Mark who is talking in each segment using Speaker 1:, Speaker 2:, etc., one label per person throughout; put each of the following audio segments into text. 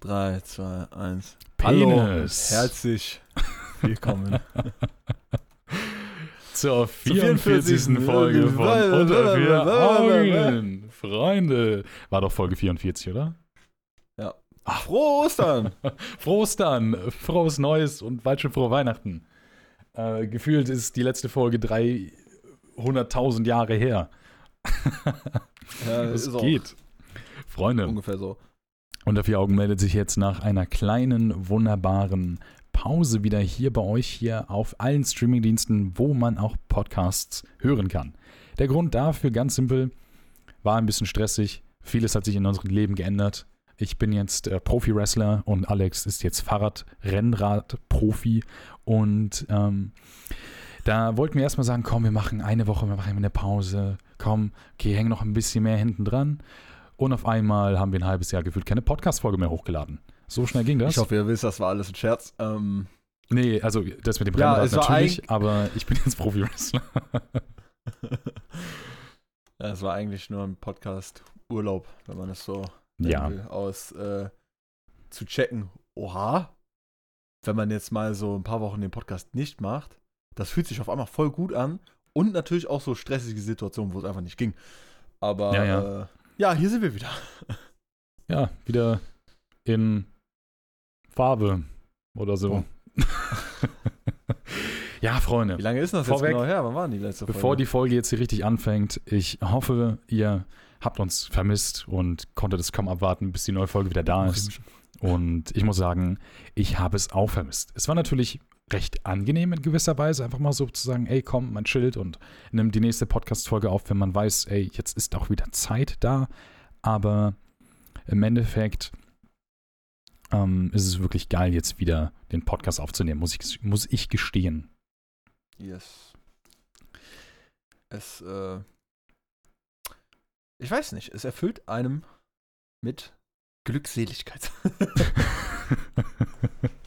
Speaker 1: 3, 2, 1.
Speaker 2: Penis.
Speaker 1: Hallo, herzlich willkommen.
Speaker 2: Zur 44.
Speaker 1: 44.
Speaker 2: Folge von. Unter vier. Augen. Freunde. War doch Folge 44, oder?
Speaker 1: Frohe Ostern!
Speaker 2: Frohes dann, frohes Neues und bald schon frohe Weihnachten. Äh, gefühlt ist die letzte Folge 300.000 Jahre her.
Speaker 1: Ja,
Speaker 2: Es
Speaker 1: ist auch
Speaker 2: geht. Freunde,
Speaker 1: ungefähr so.
Speaker 2: Unter vier Augen meldet sich jetzt nach einer kleinen, wunderbaren Pause wieder hier bei euch hier auf allen Streamingdiensten, wo man auch Podcasts hören kann. Der Grund dafür, ganz simpel, war ein bisschen stressig. Vieles hat sich in unserem Leben geändert. Ich bin jetzt äh, Profi-Wrestler und Alex ist jetzt Fahrrad-Rennrad-Profi. Und ähm, da wollten wir erstmal sagen, komm, wir machen eine Woche, wir machen eine Pause. Komm, okay, hängen noch ein bisschen mehr hinten dran. Und auf einmal haben wir ein halbes Jahr gefühlt keine Podcast-Folge mehr hochgeladen. So schnell ging das.
Speaker 1: Ich hoffe, ihr wisst, das war alles ein Scherz. Ähm,
Speaker 2: nee, also das mit dem
Speaker 1: Ja,
Speaker 2: Rennrad
Speaker 1: es war
Speaker 2: natürlich, aber ich bin jetzt Profi-Wrestler.
Speaker 1: ja, es war eigentlich nur ein Podcast-Urlaub, wenn man es so
Speaker 2: ja,
Speaker 1: will, aus äh, zu checken. Oha, wenn man jetzt mal so ein paar Wochen den Podcast nicht macht, das fühlt sich auf einmal voll gut an und natürlich auch so stressige Situationen, wo es einfach nicht ging. Aber
Speaker 2: Ja,
Speaker 1: ja,
Speaker 2: ja.
Speaker 1: Äh, ja hier sind wir wieder.
Speaker 2: ja, wieder in Farbe oder so.
Speaker 1: Oh.
Speaker 2: ja, Freunde.
Speaker 1: Wie lange ist das
Speaker 2: Vorweg,
Speaker 1: jetzt genau her? Wann war denn die letzte
Speaker 2: Bevor
Speaker 1: Folge?
Speaker 2: die Folge jetzt hier richtig anfängt, ich hoffe, ihr habt uns vermisst und konntet es kaum abwarten, bis die neue Folge wieder da ist. Und ich muss sagen, ich habe es auch vermisst. Es war natürlich recht angenehm in gewisser Weise, einfach mal so zu sagen, ey, komm, man chillt und nimmt die nächste Podcast-Folge auf, wenn man weiß, ey, jetzt ist auch wieder Zeit da. Aber im Endeffekt ähm, ist es wirklich geil, jetzt wieder den Podcast aufzunehmen, muss ich, muss ich gestehen.
Speaker 1: Yes. Es, äh, ich weiß nicht, es erfüllt einem mit Glückseligkeit.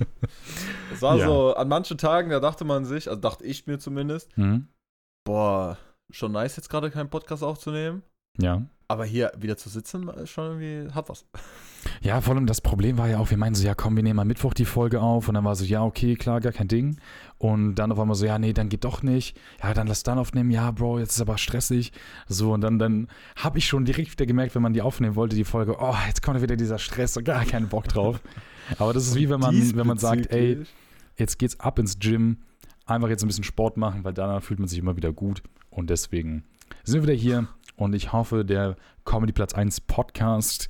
Speaker 1: War
Speaker 2: Ja.
Speaker 1: so, an manchen Tagen, da dachte man sich, also dachte ich mir zumindest,
Speaker 2: Hm?
Speaker 1: boah, schon nice jetzt gerade keinen Podcast aufzunehmen.
Speaker 2: Ja.
Speaker 1: Aber hier wieder zu sitzen, ist schon irgendwie, hat was.
Speaker 2: Ja, vor allem das Problem war ja auch, wir meinen so, ja komm, wir nehmen am Mittwoch die Folge auf und dann war so, ja, okay, klar, gar kein Ding. Und dann auf einmal so, ja, nee, dann geht doch nicht. Ja, dann lass dann aufnehmen, ja, Bro, jetzt ist aber stressig. So, und dann, dann habe ich schon direkt wieder gemerkt, wenn man die aufnehmen wollte, die Folge, oh, jetzt kommt wieder dieser Stress und gar keinen Bock drauf. Aber das ist wie wenn man, wenn man sagt, ey, jetzt geht's ab ins Gym, einfach jetzt ein bisschen Sport machen, weil danach fühlt man sich immer wieder gut. Und deswegen sind wir wieder hier und ich hoffe, der Comedy Platz 1 Podcast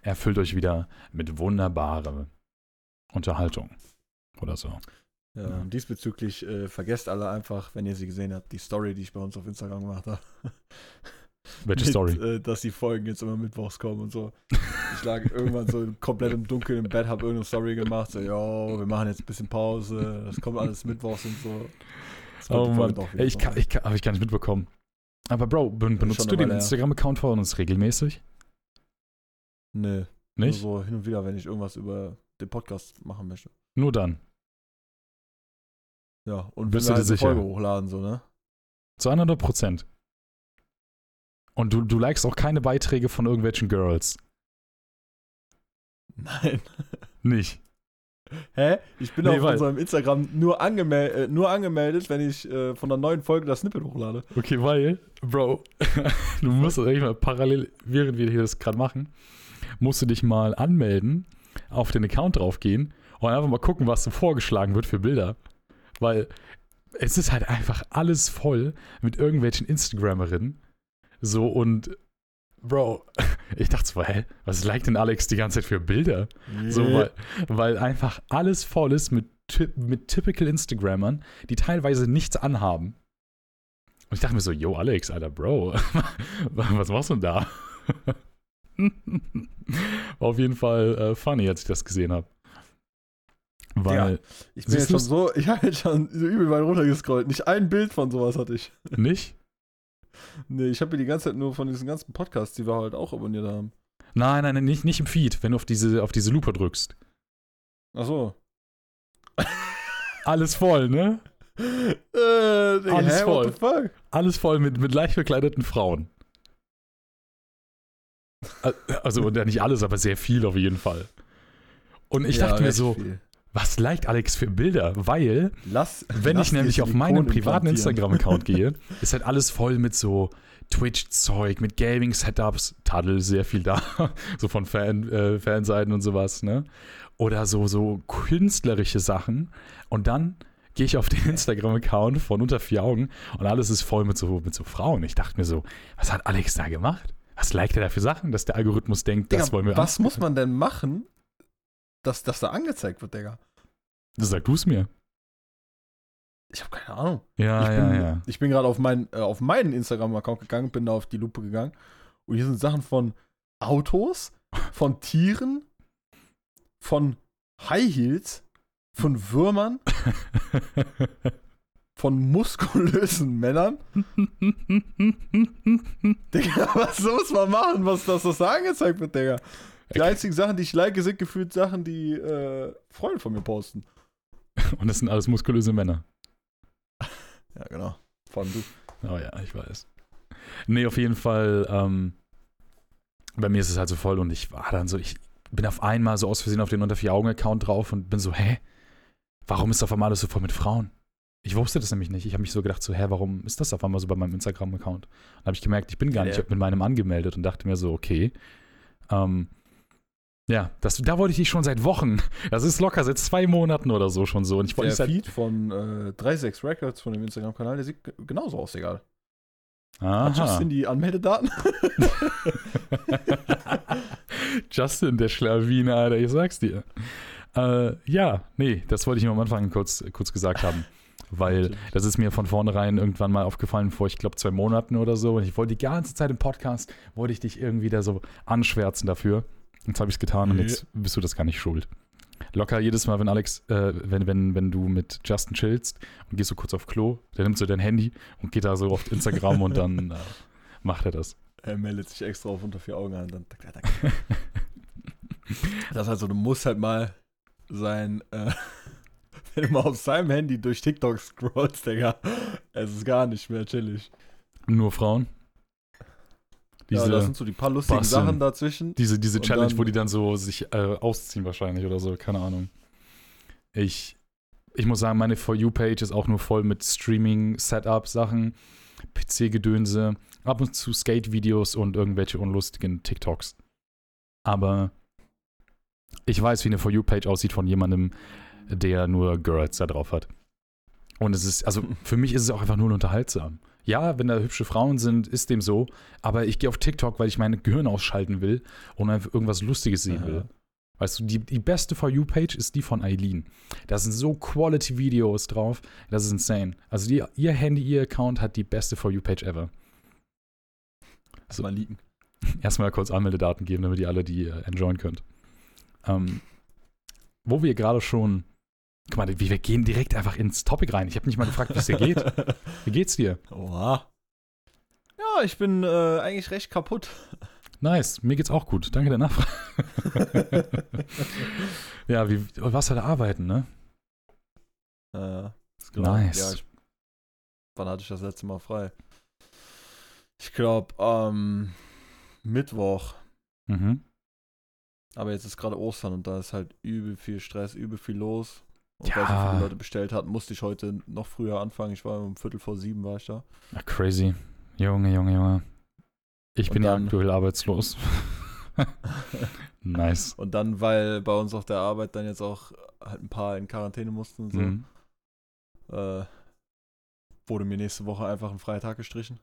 Speaker 2: erfüllt euch wieder mit wunderbarer Unterhaltung oder so.
Speaker 1: Ja,
Speaker 2: Ja.
Speaker 1: diesbezüglich äh, vergesst alle einfach, wenn ihr sie gesehen habt, die Story, die ich bei uns auf Instagram gemacht habe.
Speaker 2: Welche Story?
Speaker 1: Äh, dass die Folgen jetzt immer mittwochs kommen und so. Ich lag irgendwann so komplett im Dunkeln im Bett, habe irgendeine Story gemacht, so, yo, wir machen jetzt ein bisschen Pause, das kommt alles mittwochs und so.
Speaker 2: Oh Mann, Ey, ich kann, ich kann, aber ich kann nicht mitbekommen. Aber Bro, ben, benutzt du den. Instagram-Account von uns regelmäßig?
Speaker 1: Nee,
Speaker 2: Nicht?
Speaker 1: nur so hin und wieder, wenn ich irgendwas über den Podcast machen möchte.
Speaker 2: Nur dann.
Speaker 1: Ja, und
Speaker 2: Bist
Speaker 1: wenn
Speaker 2: du dir
Speaker 1: halt
Speaker 2: sicher?
Speaker 1: Folge hochladen, so, ne?
Speaker 2: Zu 100 Prozent. Und du, du likest auch keine Beiträge von irgendwelchen Girls.
Speaker 1: Nein.
Speaker 2: Nicht.
Speaker 1: Hä? Ich bin
Speaker 2: Nee,
Speaker 1: auf
Speaker 2: weil-
Speaker 1: unserem Instagram nur, angemel äh, nur angemeldet, wenn ich äh, von der neuen Folge das Snippet hochlade.
Speaker 2: Okay, weil, Bro, du musst das eigentlich mal parallel, während wir hier das gerade machen, musst du dich mal anmelden, auf den Account draufgehen und einfach mal gucken, was so vorgeschlagen wird für Bilder. Weil es ist halt einfach alles voll mit irgendwelchen Instagrammerinnen. So und, Bro, ich dachte so, hä, was liked denn Alex die ganze Zeit für Bilder? So, weil, weil einfach alles voll ist mit, mit typical Instagrammern, die teilweise nichts anhaben. Und ich dachte mir so, yo, Alex, Alter, Bro, was machst du denn da? War auf jeden Fall äh, funny, als ich das gesehen habe. Weil,
Speaker 1: Ich bin jetzt schon so, ich habe jetzt schon so übel weit runtergescrollt. Nicht ein Bild von sowas hatte ich.
Speaker 2: nicht?
Speaker 1: Nee, ich habe mir die ganze Zeit nur von diesen ganzen Podcasts, die wir halt auch abonniert haben.
Speaker 2: Nein, nein, nein, nicht, nicht im Feed, wenn du auf diese, auf diese Lupe drückst.
Speaker 1: Ach so.
Speaker 2: Alles voll, ne?
Speaker 1: Äh, Digga,
Speaker 2: Alles
Speaker 1: hä,
Speaker 2: voll.
Speaker 1: what the fuck?
Speaker 2: Alles voll mit, mit leicht bekleideten Frauen. Also, nicht alles, aber sehr viel auf jeden Fall. Und ich
Speaker 1: Ja,
Speaker 2: dachte mir so,
Speaker 1: viel.
Speaker 2: Was liked Alex für Bilder? Weil,
Speaker 1: Lass,
Speaker 2: wenn
Speaker 1: lass
Speaker 2: ich nämlich auf meinen privaten. Instagram-Account gehe, ist halt alles voll mit so Twitch-Zeug, mit Gaming-Setups, Tadel sehr viel da, so von Fan, äh, Fanseiten und sowas, ne? Oder so, so künstlerische Sachen. Und dann gehe ich auf den Instagram-Account von unter vier Augen und alles ist voll mit so, mit so Frauen. Ich dachte mir so, was hat Alex da gemacht? Was liked er da für Sachen, dass der Algorithmus denkt, das
Speaker 1: Digga,
Speaker 2: wollen wir
Speaker 1: was muss man denn machen, dass das da angezeigt wird, Digga?
Speaker 2: Sag du es mir.
Speaker 1: Ich habe keine Ahnung.
Speaker 2: Ja,
Speaker 1: ich
Speaker 2: ja,
Speaker 1: bin,
Speaker 2: ja.
Speaker 1: Ich bin gerade auf, mein, äh, auf meinen Instagram-Account gegangen, bin da auf die Lupe gegangen. Und hier sind Sachen von Autos, von Tieren, von High Heels, von Würmern, von muskulösen Männern. Digga, was muss man machen, was das, da angezeigt wird, Digga? Die
Speaker 2: Okay.
Speaker 1: einzigen Sachen, die ich like, sind gefühlt Sachen, die äh, Freunde von mir posten.
Speaker 2: Und das sind alles muskulöse Männer.
Speaker 1: Ja, genau. Vor allem du.
Speaker 2: Oh ja, ich weiß. Nee, auf jeden Fall, ähm, bei mir ist es halt so voll und ich war dann so, ich bin auf einmal so aus Versehen auf den unter vier Augen-Account drauf und bin so, hä? Warum ist auf einmal alles so voll mit Frauen? Ich wusste das nämlich nicht. Ich habe mich so gedacht, so, hä, warum ist das auf einmal so bei meinem Instagram-Account? Dann habe ich gemerkt, ich bin gar
Speaker 1: Ja.
Speaker 2: nicht mit meinem angemeldet und dachte mir so, okay. Ähm, ja, das, da wollte ich dich schon seit Wochen. Das ist locker seit zwei Monaten oder so schon so. Und ich
Speaker 1: Der
Speaker 2: seit.
Speaker 1: Feed von äh, 36 Records von dem Instagram-Kanal, der sieht genauso aus, egal. Hat
Speaker 2: Aha.
Speaker 1: Justin die Anmeldedaten?
Speaker 2: Justin, der Schlawiner, Alter, ich sag's dir. Äh, ja, nee, das wollte ich nur am Anfang kurz, kurz gesagt haben. Weil das ist mir von vornherein irgendwann mal aufgefallen, vor, ich glaube, zwei Monaten oder so. Und ich wollte die ganze Zeit im Podcast, wollte ich dich irgendwie da so anschwärzen dafür. Jetzt habe ich es getan und jetzt bist du das gar nicht schuld. Locker jedes Mal, wenn Alex, äh, wenn, wenn, wenn du mit Justin chillst und gehst so kurz auf Klo, der nimmt so dein Handy und geht da so auf Instagram und dann äh, macht er das.
Speaker 1: Er meldet sich extra auf unter vier Augen an. Dann, tak, tak, tak. das ist halt so, du musst halt mal sein, äh, wenn du mal auf seinem Handy durch TikTok scrollst, Digga, es ist gar nicht mehr chillig.
Speaker 2: Nur Frauen.
Speaker 1: Ja,
Speaker 2: Diese,
Speaker 1: das sind so die paar lustigen
Speaker 2: Bastian.
Speaker 1: Sachen dazwischen.
Speaker 2: Diese, diese Challenge,
Speaker 1: dann-
Speaker 2: wo die dann so sich äh, ausziehen wahrscheinlich oder so, keine Ahnung. Ich, ich muss sagen, meine For You-Page ist auch nur voll mit Streaming-Setup-Sachen, PC-Gedönse, ab und zu Skate-Videos und irgendwelche unlustigen TikToks. Aber ich weiß, wie eine For You-Page aussieht von jemandem, der nur Girls da drauf hat. Und es ist, also für mich ist es auch einfach nur unterhaltsam. Ja, wenn da hübsche Frauen sind, ist dem so. Aber ich gehe auf TikTok, weil ich mein Gehirn ausschalten will und einfach irgendwas Lustiges sehen
Speaker 1: Aha.
Speaker 2: will. Weißt du, die, die beste For You-Page ist die von Eileen. Da sind so Quality-Videos drauf. Das ist insane. Also die, ihr Handy, ihr Account hat die beste For You-Page ever.
Speaker 1: Lass mal liegen.
Speaker 2: Erstmal kurz Anmeldedaten geben, damit ihr alle die äh, enjoyen könnt. Ähm, wo wir gerade schon. Guck mal, wir wir gehen direkt einfach ins Topic rein. Ich habe nicht mal gefragt, wie es dir geht. Wie geht's dir?
Speaker 1: Oha. Ja, ich bin äh, eigentlich recht kaputt.
Speaker 2: Nice, mir geht's auch gut. Danke der Nachfrage. ja, wie, du warst halt arbeiten, ne?
Speaker 1: Äh, ist
Speaker 2: Nice.
Speaker 1: Ja, ich, wann hatte ich das letzte Mal frei? Ich glaube am Mittwoch.
Speaker 2: Mhm.
Speaker 1: Aber jetzt ist gerade Ostern und da ist halt übel viel Stress, übel viel los. Und weil
Speaker 2: Ja.
Speaker 1: so viele Leute bestellt hatten, musste ich heute noch früher anfangen. Ich war um Viertel vor sieben war ich da.
Speaker 2: Ja, crazy. Junge, Junge, Junge. Ich
Speaker 1: Und
Speaker 2: bin ja aktuell arbeitslos. nice.
Speaker 1: Und dann, weil bei uns auf der Arbeit dann jetzt auch halt ein paar in Quarantäne mussten und so,
Speaker 2: Mhm.
Speaker 1: äh, wurde mir nächste Woche einfach ein Freitag gestrichen.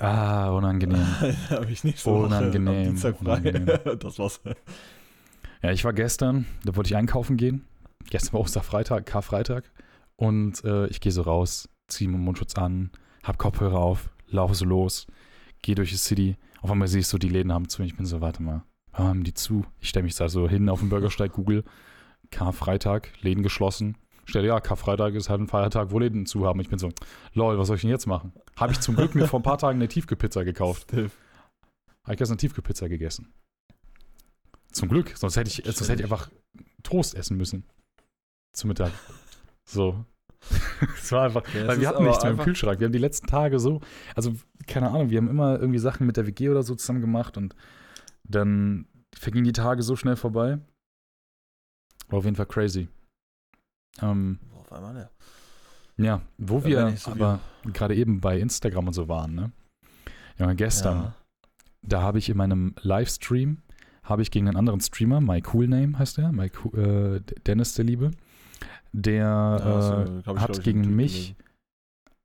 Speaker 2: Ah, unangenehm.
Speaker 1: habe ich nächste Woche
Speaker 2: Unangenehm,
Speaker 1: am Dienstag frei.
Speaker 2: unangenehm.
Speaker 1: das war's.
Speaker 2: Ja, ich war gestern, da wollte ich einkaufen gehen. Gestern war Osterfreitag, Karfreitag. Und äh, ich gehe so raus, ziehe meinen Mundschutz an, hab Kopfhörer auf, laufe so los, gehe durch die City. Auf einmal sehe ich so, die Läden haben zu. Ich bin so, warte mal, warum haben die zu? Ich stelle mich da so hin auf den Bürgersteig, Google, Karfreitag, Läden geschlossen. Stelle, ja, Karfreitag ist halt ein Feiertag, wo Läden zu haben. Ich bin so, lol, was soll ich denn jetzt machen? Habe ich zum Glück mir vor ein paar Tagen eine Tiefkühlpizza gekauft. Habe ich gestern Tiefkühlpizza gegessen. Zum Glück, sonst hätte ich, sonst hätte ich einfach Toast essen müssen. Zum Mittag. So. Es war einfach,
Speaker 1: Ja,
Speaker 2: weil wir hatten nichts mehr im Kühlschrank. Wir haben die letzten Tage so, also keine Ahnung, wir haben immer irgendwie Sachen mit der WG oder so zusammen gemacht und dann vergingen die Tage so schnell vorbei. War auf jeden Fall crazy. Ähm,
Speaker 1: Auf einmal, ja.
Speaker 2: ja, wo wir
Speaker 1: so
Speaker 2: aber gerade eben bei Instagram und so waren, ne? Ja, gestern,
Speaker 1: Ja.
Speaker 2: da habe ich in meinem Livestream, habe ich gegen einen anderen Streamer, My Cool Name heißt der, My Cool, äh, Dennis der Liebe, der
Speaker 1: Ja,
Speaker 2: äh,
Speaker 1: glaub ich,
Speaker 2: hat gegen mich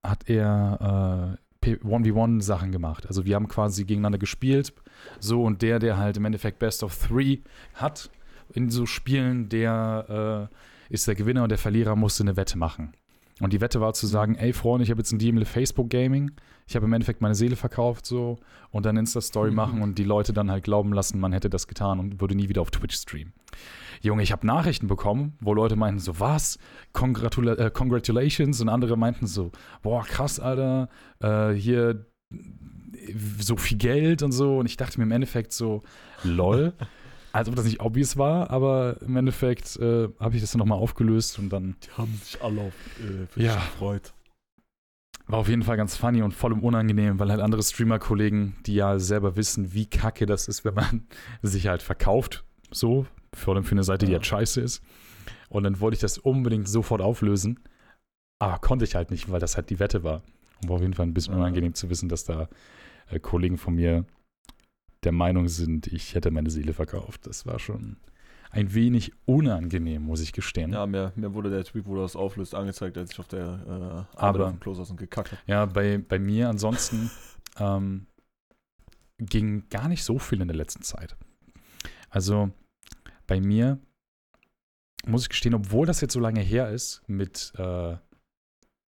Speaker 2: hat er äh, P- 1v1 Sachen gemacht. Also wir haben quasi gegeneinander gespielt. So und der, der halt im Endeffekt Best of Three hat in so Spielen, der äh, ist der Gewinner und der Verlierer musste eine Wette machen. Und die Wette war zu sagen, ey Freunde, ich habe jetzt ein Deal mit Facebook Gaming. Ich habe im Endeffekt meine Seele verkauft so und dann Insta-Story
Speaker 1: Mhm.
Speaker 2: machen und die Leute dann halt glauben lassen, man hätte das getan und würde nie wieder auf Twitch streamen. Junge, ich habe Nachrichten bekommen, wo Leute meinten so, was? Congratula äh, congratulations und andere meinten so, boah, krass, Alter, äh, hier so viel Geld und so. Und ich dachte mir im Endeffekt so, lol, als ob das nicht obvious war, aber im Endeffekt äh, habe ich das dann nochmal aufgelöst und dann
Speaker 1: Die haben sich alle auf äh,
Speaker 2: Ja.
Speaker 1: gefreut.
Speaker 2: war auf jeden Fall ganz funny und voll unangenehm, weil halt andere Streamer-Kollegen, die ja selber wissen, wie kacke das ist, wenn man sich halt verkauft, so, vor allem für eine Seite, die
Speaker 1: Ja.
Speaker 2: halt scheiße ist. Und dann wollte ich das unbedingt sofort auflösen, aber konnte ich halt nicht, weil das halt die Wette war. Und war auf jeden Fall ein bisschen
Speaker 1: Ja.
Speaker 2: unangenehm zu wissen, dass da äh, Kollegen von mir der Meinung sind, ich hätte meine Seele verkauft. Das war schon ein wenig unangenehm, muss ich gestehen.
Speaker 1: Ja, mir, mir wurde der Tweet, wo das auflöst, angezeigt, als ich auf der äh, Arbeit auf dem Klo saß und gekackt habe.
Speaker 2: Ja, bei, bei mir ansonsten ähm, ging gar nicht so viel in der letzten Zeit. Also bei mir muss ich gestehen, obwohl das jetzt so lange her ist, mit, äh,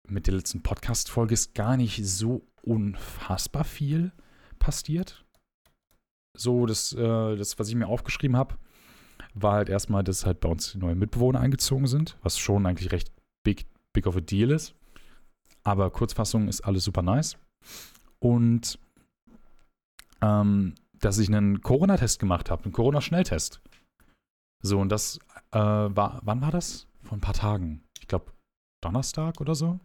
Speaker 2: mit der letzten Podcast-Folge ist gar nicht so unfassbar viel passiert. So, das, äh, das was ich mir aufgeschrieben habe, war halt erstmal, dass halt bei uns neue Mitbewohner eingezogen sind, was schon eigentlich recht big, big of a deal ist. Aber Kurzfassung ist alles super nice. Und ähm, dass ich einen Corona-Test gemacht habe, einen Corona-Schnelltest. So, und das äh, war, wann war das? Vor ein paar Tagen. Ich glaube, Donnerstag oder so.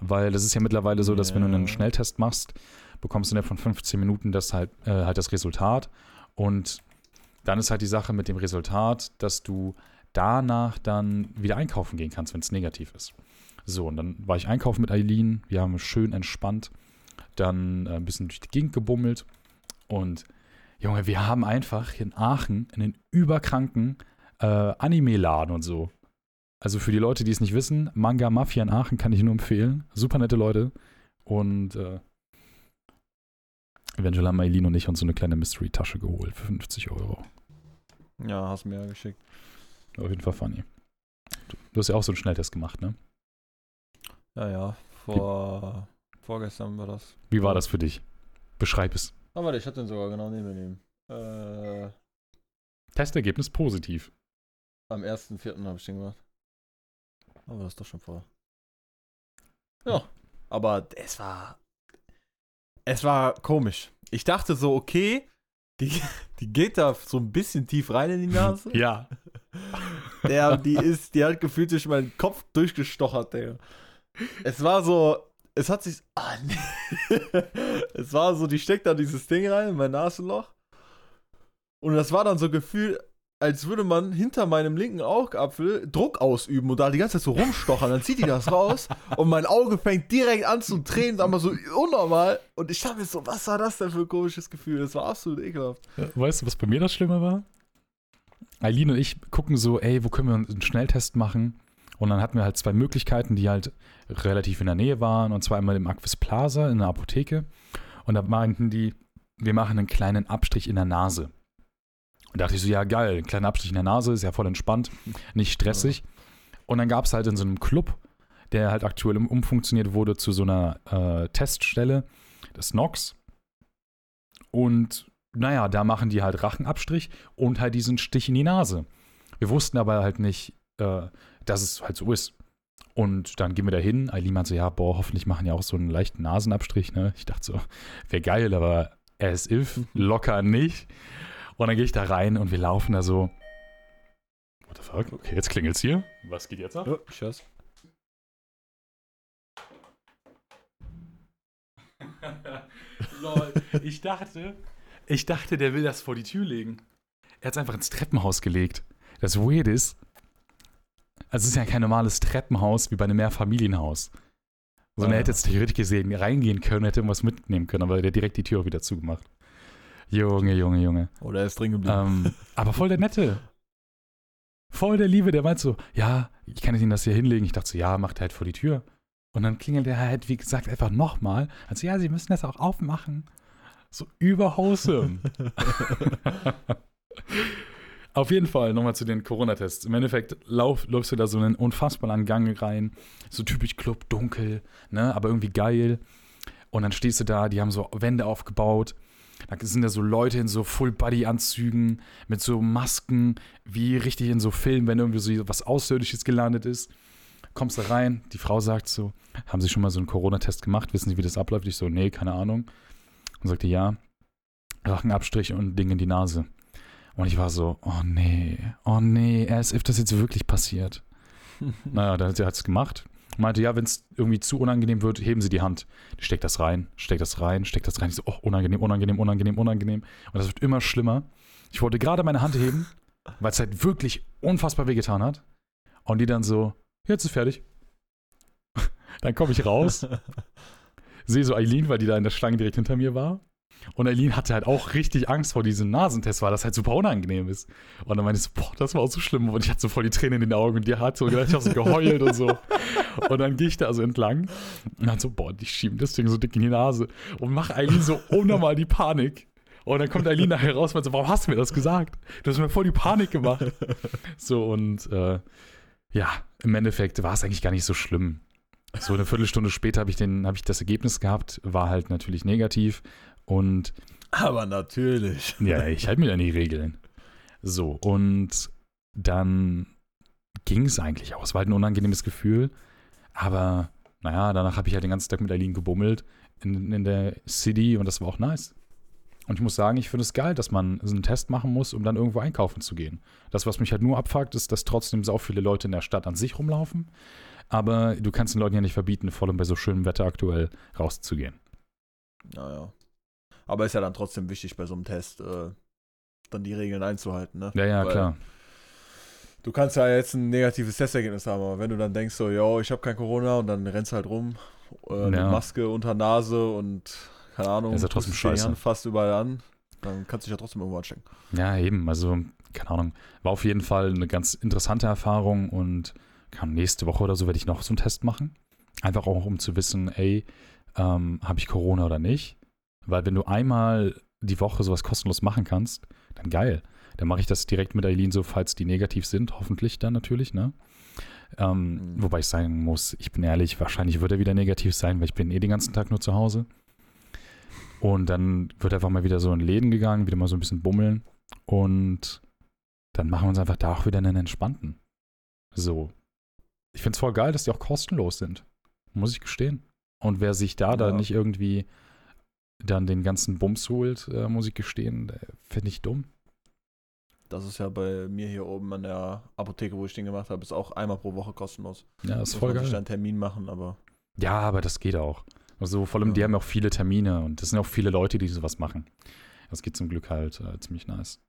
Speaker 2: Weil das ist ja mittlerweile so, dass wenn du einen. Schnelltest machst, bekommst du innerhalb von 15 Minuten das halt, äh, halt das Resultat. Und dann ist halt die Sache mit dem Resultat, dass du danach dann wieder einkaufen gehen kannst, wenn es negativ ist. So, und dann war ich einkaufen mit Eileen. Wir haben schön entspannt, dann äh, ein bisschen durch die Gegend gebummelt. Und Junge, wir haben einfach in Aachen einen überkranken äh, Anime-Laden und so. Also für die Leute, die es nicht wissen, Manga Mafia in Aachen kann ich nur empfehlen. Super nette Leute. Und äh, eventuell haben Eileen und ich uns so eine kleine Mystery-Tasche geholt für 50 Euro.
Speaker 1: Ja, hast du mir ja geschickt.
Speaker 2: Auf jeden Fall funny. Du, du hast ja auch so einen Schnelltest gemacht, ne?
Speaker 1: Ja, ja. Vor, vorgestern war das.
Speaker 2: Wie war das für dich? Beschreib es.
Speaker 1: Ah, warte, ich hatte den sogar genau neben mir. Äh,
Speaker 2: Testergebnis positiv.
Speaker 1: am 1.4. habe ich den gemacht. Aber das ist doch schon vor. Ja, aber es war. Es war komisch. Ich dachte so, okay, die, die geht da so ein bisschen tief rein in die Nase.
Speaker 2: Ja.
Speaker 1: Der, die ist, die hat gefühlt durch meinen Kopf durchgestochert, Digga. Es war so, es hat sich, ah, nee. es war so, die steckt da dieses Ding rein in mein Nasenloch. Und das war dann so gefühlt, als würde man hinter meinem linken Augapfel Druck ausüben und da die ganze Zeit so rumstochern. Dann zieht die das raus und mein Auge fängt direkt an zu tränen, aber so unnormal. Und ich dachte mir so, was war das denn für ein komisches Gefühl? Das war absolut ekelhaft.
Speaker 2: Weißt du, was bei mir das Schlimme war? Eileen und ich gucken so, ey, wo können wir einen Schnelltest machen? Und dann hatten wir halt zwei Möglichkeiten, die halt relativ in der Nähe waren. Und zwar einmal im Aquis Plaza in der Apotheke. Und da meinten die, wir machen einen kleinen Abstrich in der Nase. Und da dachte ich so, ja geil, ein kleiner Abstrich in der Nase, ist ja voll entspannt, nicht stressig. Und dann gab es halt in so einem Club, der halt aktuell um- umfunktioniert wurde zu so einer äh, Teststelle, das Nox. Und naja, da machen die halt Rachenabstrich und halt diesen Stich in die Nase. Wir wussten aber halt nicht, äh, dass es halt so ist. Und dann gehen wir da hin. Eileen meinte so, ja, boah, hoffentlich machen ja auch so einen leichten Nasenabstrich. Ne? Ich dachte so, wäre geil, aber as if, locker nicht. Und dann gehe ich da rein und wir laufen da so. What the fuck? Okay, jetzt klingelt's hier. Was geht jetzt ab?
Speaker 1: Ja, ich hör's.
Speaker 2: Lol, ich dachte, ich dachte, der will das vor die Tür legen. Er hat es einfach ins Treppenhaus gelegt. Das Weird ist, Also es ist ja kein normales Treppenhaus wie bei einem Mehrfamilienhaus. Sondern
Speaker 1: Ah.
Speaker 2: er hätte jetzt theoretisch gesehen reingehen können, hätte irgendwas mitnehmen können, aber der hat direkt die Tür auch wieder zugemacht. Junge, Junge, Junge.
Speaker 1: Oder er ist drin geblieben.
Speaker 2: Ähm, aber voll der Nette. Voll der Liebe, der meint so, ja, ich kann Ihnen das hier hinlegen. Ich dachte so, ja, macht halt vor die Tür. Und dann klingelt er halt, wie gesagt, einfach nochmal. Also, ja, Sie müssen das auch aufmachen. So über wholesome. Auf jeden Fall nochmal zu den Corona-Tests. Im Endeffekt lauf, läufst du da so einen unfassbar langen Gang rein. So typisch Club, dunkel, ne, aber irgendwie geil. Und dann stehst du da, die haben so Wände aufgebaut. Da sind da so Leute in so Full-Body-Anzügen mit so Masken, wie richtig in so Filmen, wenn irgendwie so was Außerirdisches gelandet ist. Kommst da rein, die Frau sagt so, haben Sie schon mal so einen Corona-Test gemacht? Wissen Sie, wie das abläuft? Ich so, nee, keine Ahnung. Und sagte, ja, Rachenabstrich und Ding in die Nase. Und ich war so, oh nee, oh nee, as if das jetzt wirklich passiert. Naja, dann hat sie es gemacht. Meinte, ja, wenn es irgendwie zu unangenehm wird, heben Sie die Hand. Die steckt das rein, steckt das rein, steckt das rein. Ich so, oh, unangenehm, unangenehm, unangenehm, unangenehm. Und das wird immer schlimmer. Ich wollte gerade meine Hand heben, weil es halt wirklich unfassbar wehgetan hat. Und die dann so, jetzt ist fertig. Dann komme ich raus, sehe so Eileen, weil die da in der Schlange direkt hinter mir war. Und Eileen hatte halt auch richtig Angst vor diesem Nasentest, weil das halt super unangenehm ist. Und dann meinte ich so, boah, das war auch so schlimm. Und ich hatte so voll die Tränen in den Augen und die hat so gedacht, ich habe so geheult und so. Und dann gehe ich da so entlang und dann so, boah, die schieben das Ding so dick in die Nase und mache Eileen so unnormal die Panik. Und dann kommt Eileen nachher raus und meint so, warum hast du mir das gesagt? Du hast mir voll die Panik gemacht. So und äh, ja, im Endeffekt war es eigentlich gar nicht so schlimm. So eine Viertelstunde später habe ich, hab ich das Ergebnis gehabt, war halt natürlich negativ. Und
Speaker 1: Aber natürlich.
Speaker 2: ja, ich halte mich an die Regeln. So, und dann ging es eigentlich auch. Es war halt ein unangenehmes Gefühl. Aber naja, danach habe ich halt den ganzen Tag mit Eileen gebummelt in, in der City und das war auch nice. Und ich muss sagen, ich finde es geil, dass man so einen Test machen muss, um dann irgendwo einkaufen zu gehen. Das, was mich halt nur abfuckt, ist, dass trotzdem so viele Leute in der Stadt an sich rumlaufen. Aber du kannst den Leuten ja nicht verbieten, vor allem bei so schönem Wetter aktuell rauszugehen.
Speaker 1: Naja. Aber ist ja dann trotzdem wichtig bei so einem Test, äh, dann die Regeln einzuhalten, ne?
Speaker 2: Ja, ja,
Speaker 1: Weil-
Speaker 2: klar.
Speaker 1: Du kannst ja jetzt ein negatives Testergebnis haben, aber wenn du dann denkst so, yo, ich habe kein Corona und dann rennst du halt rum äh, mit
Speaker 2: Ja.
Speaker 1: Maske unter Nase und keine Ahnung,
Speaker 2: Ist ja trotzdem
Speaker 1: dir die
Speaker 2: scheiße.
Speaker 1: Hand fast überall an, dann kannst du dich ja trotzdem irgendwo anstecken.
Speaker 2: Ja, eben. Also, keine Ahnung. War auf jeden Fall eine ganz interessante Erfahrung und kann nächste Woche oder so werde ich noch so einen Test machen. Einfach auch, um zu wissen, ey, ähm, habe ich Corona oder nicht? Weil wenn du einmal die Woche sowas kostenlos machen kannst, dann geil. Dann mache ich das direkt mit Eileen so, falls die negativ sind, hoffentlich dann natürlich, ne? Ähm,
Speaker 1: Mhm.
Speaker 2: Wobei ich sagen muss, ich bin ehrlich, wahrscheinlich wird er wieder negativ sein, weil ich bin eh den ganzen Tag nur zu Hause. Und dann wird einfach mal wieder so in Läden gegangen, wieder mal so ein bisschen bummeln. Und dann machen wir uns einfach da auch wieder einen entspannten. So. Ich finde es voll geil, dass die auch kostenlos sind. Muss ich gestehen. Und wer sich da da
Speaker 1: Ja.
Speaker 2: nicht irgendwie dann den ganzen Bums holt, äh, muss ich gestehen, äh, finde ich dumm.
Speaker 1: Das ist ja bei mir hier oben an der Apotheke, wo ich den gemacht habe, ist auch einmal pro Woche kostenlos.
Speaker 2: Ja, das ist
Speaker 1: Muss
Speaker 2: voll geil.
Speaker 1: dann einen Termin machen, aber
Speaker 2: Ja, aber das geht auch. Also vor allem, die
Speaker 1: Ja.
Speaker 2: haben ja auch viele Termine und das sind auch viele Leute, die sowas machen. Das geht zum Glück halt äh, ziemlich nice.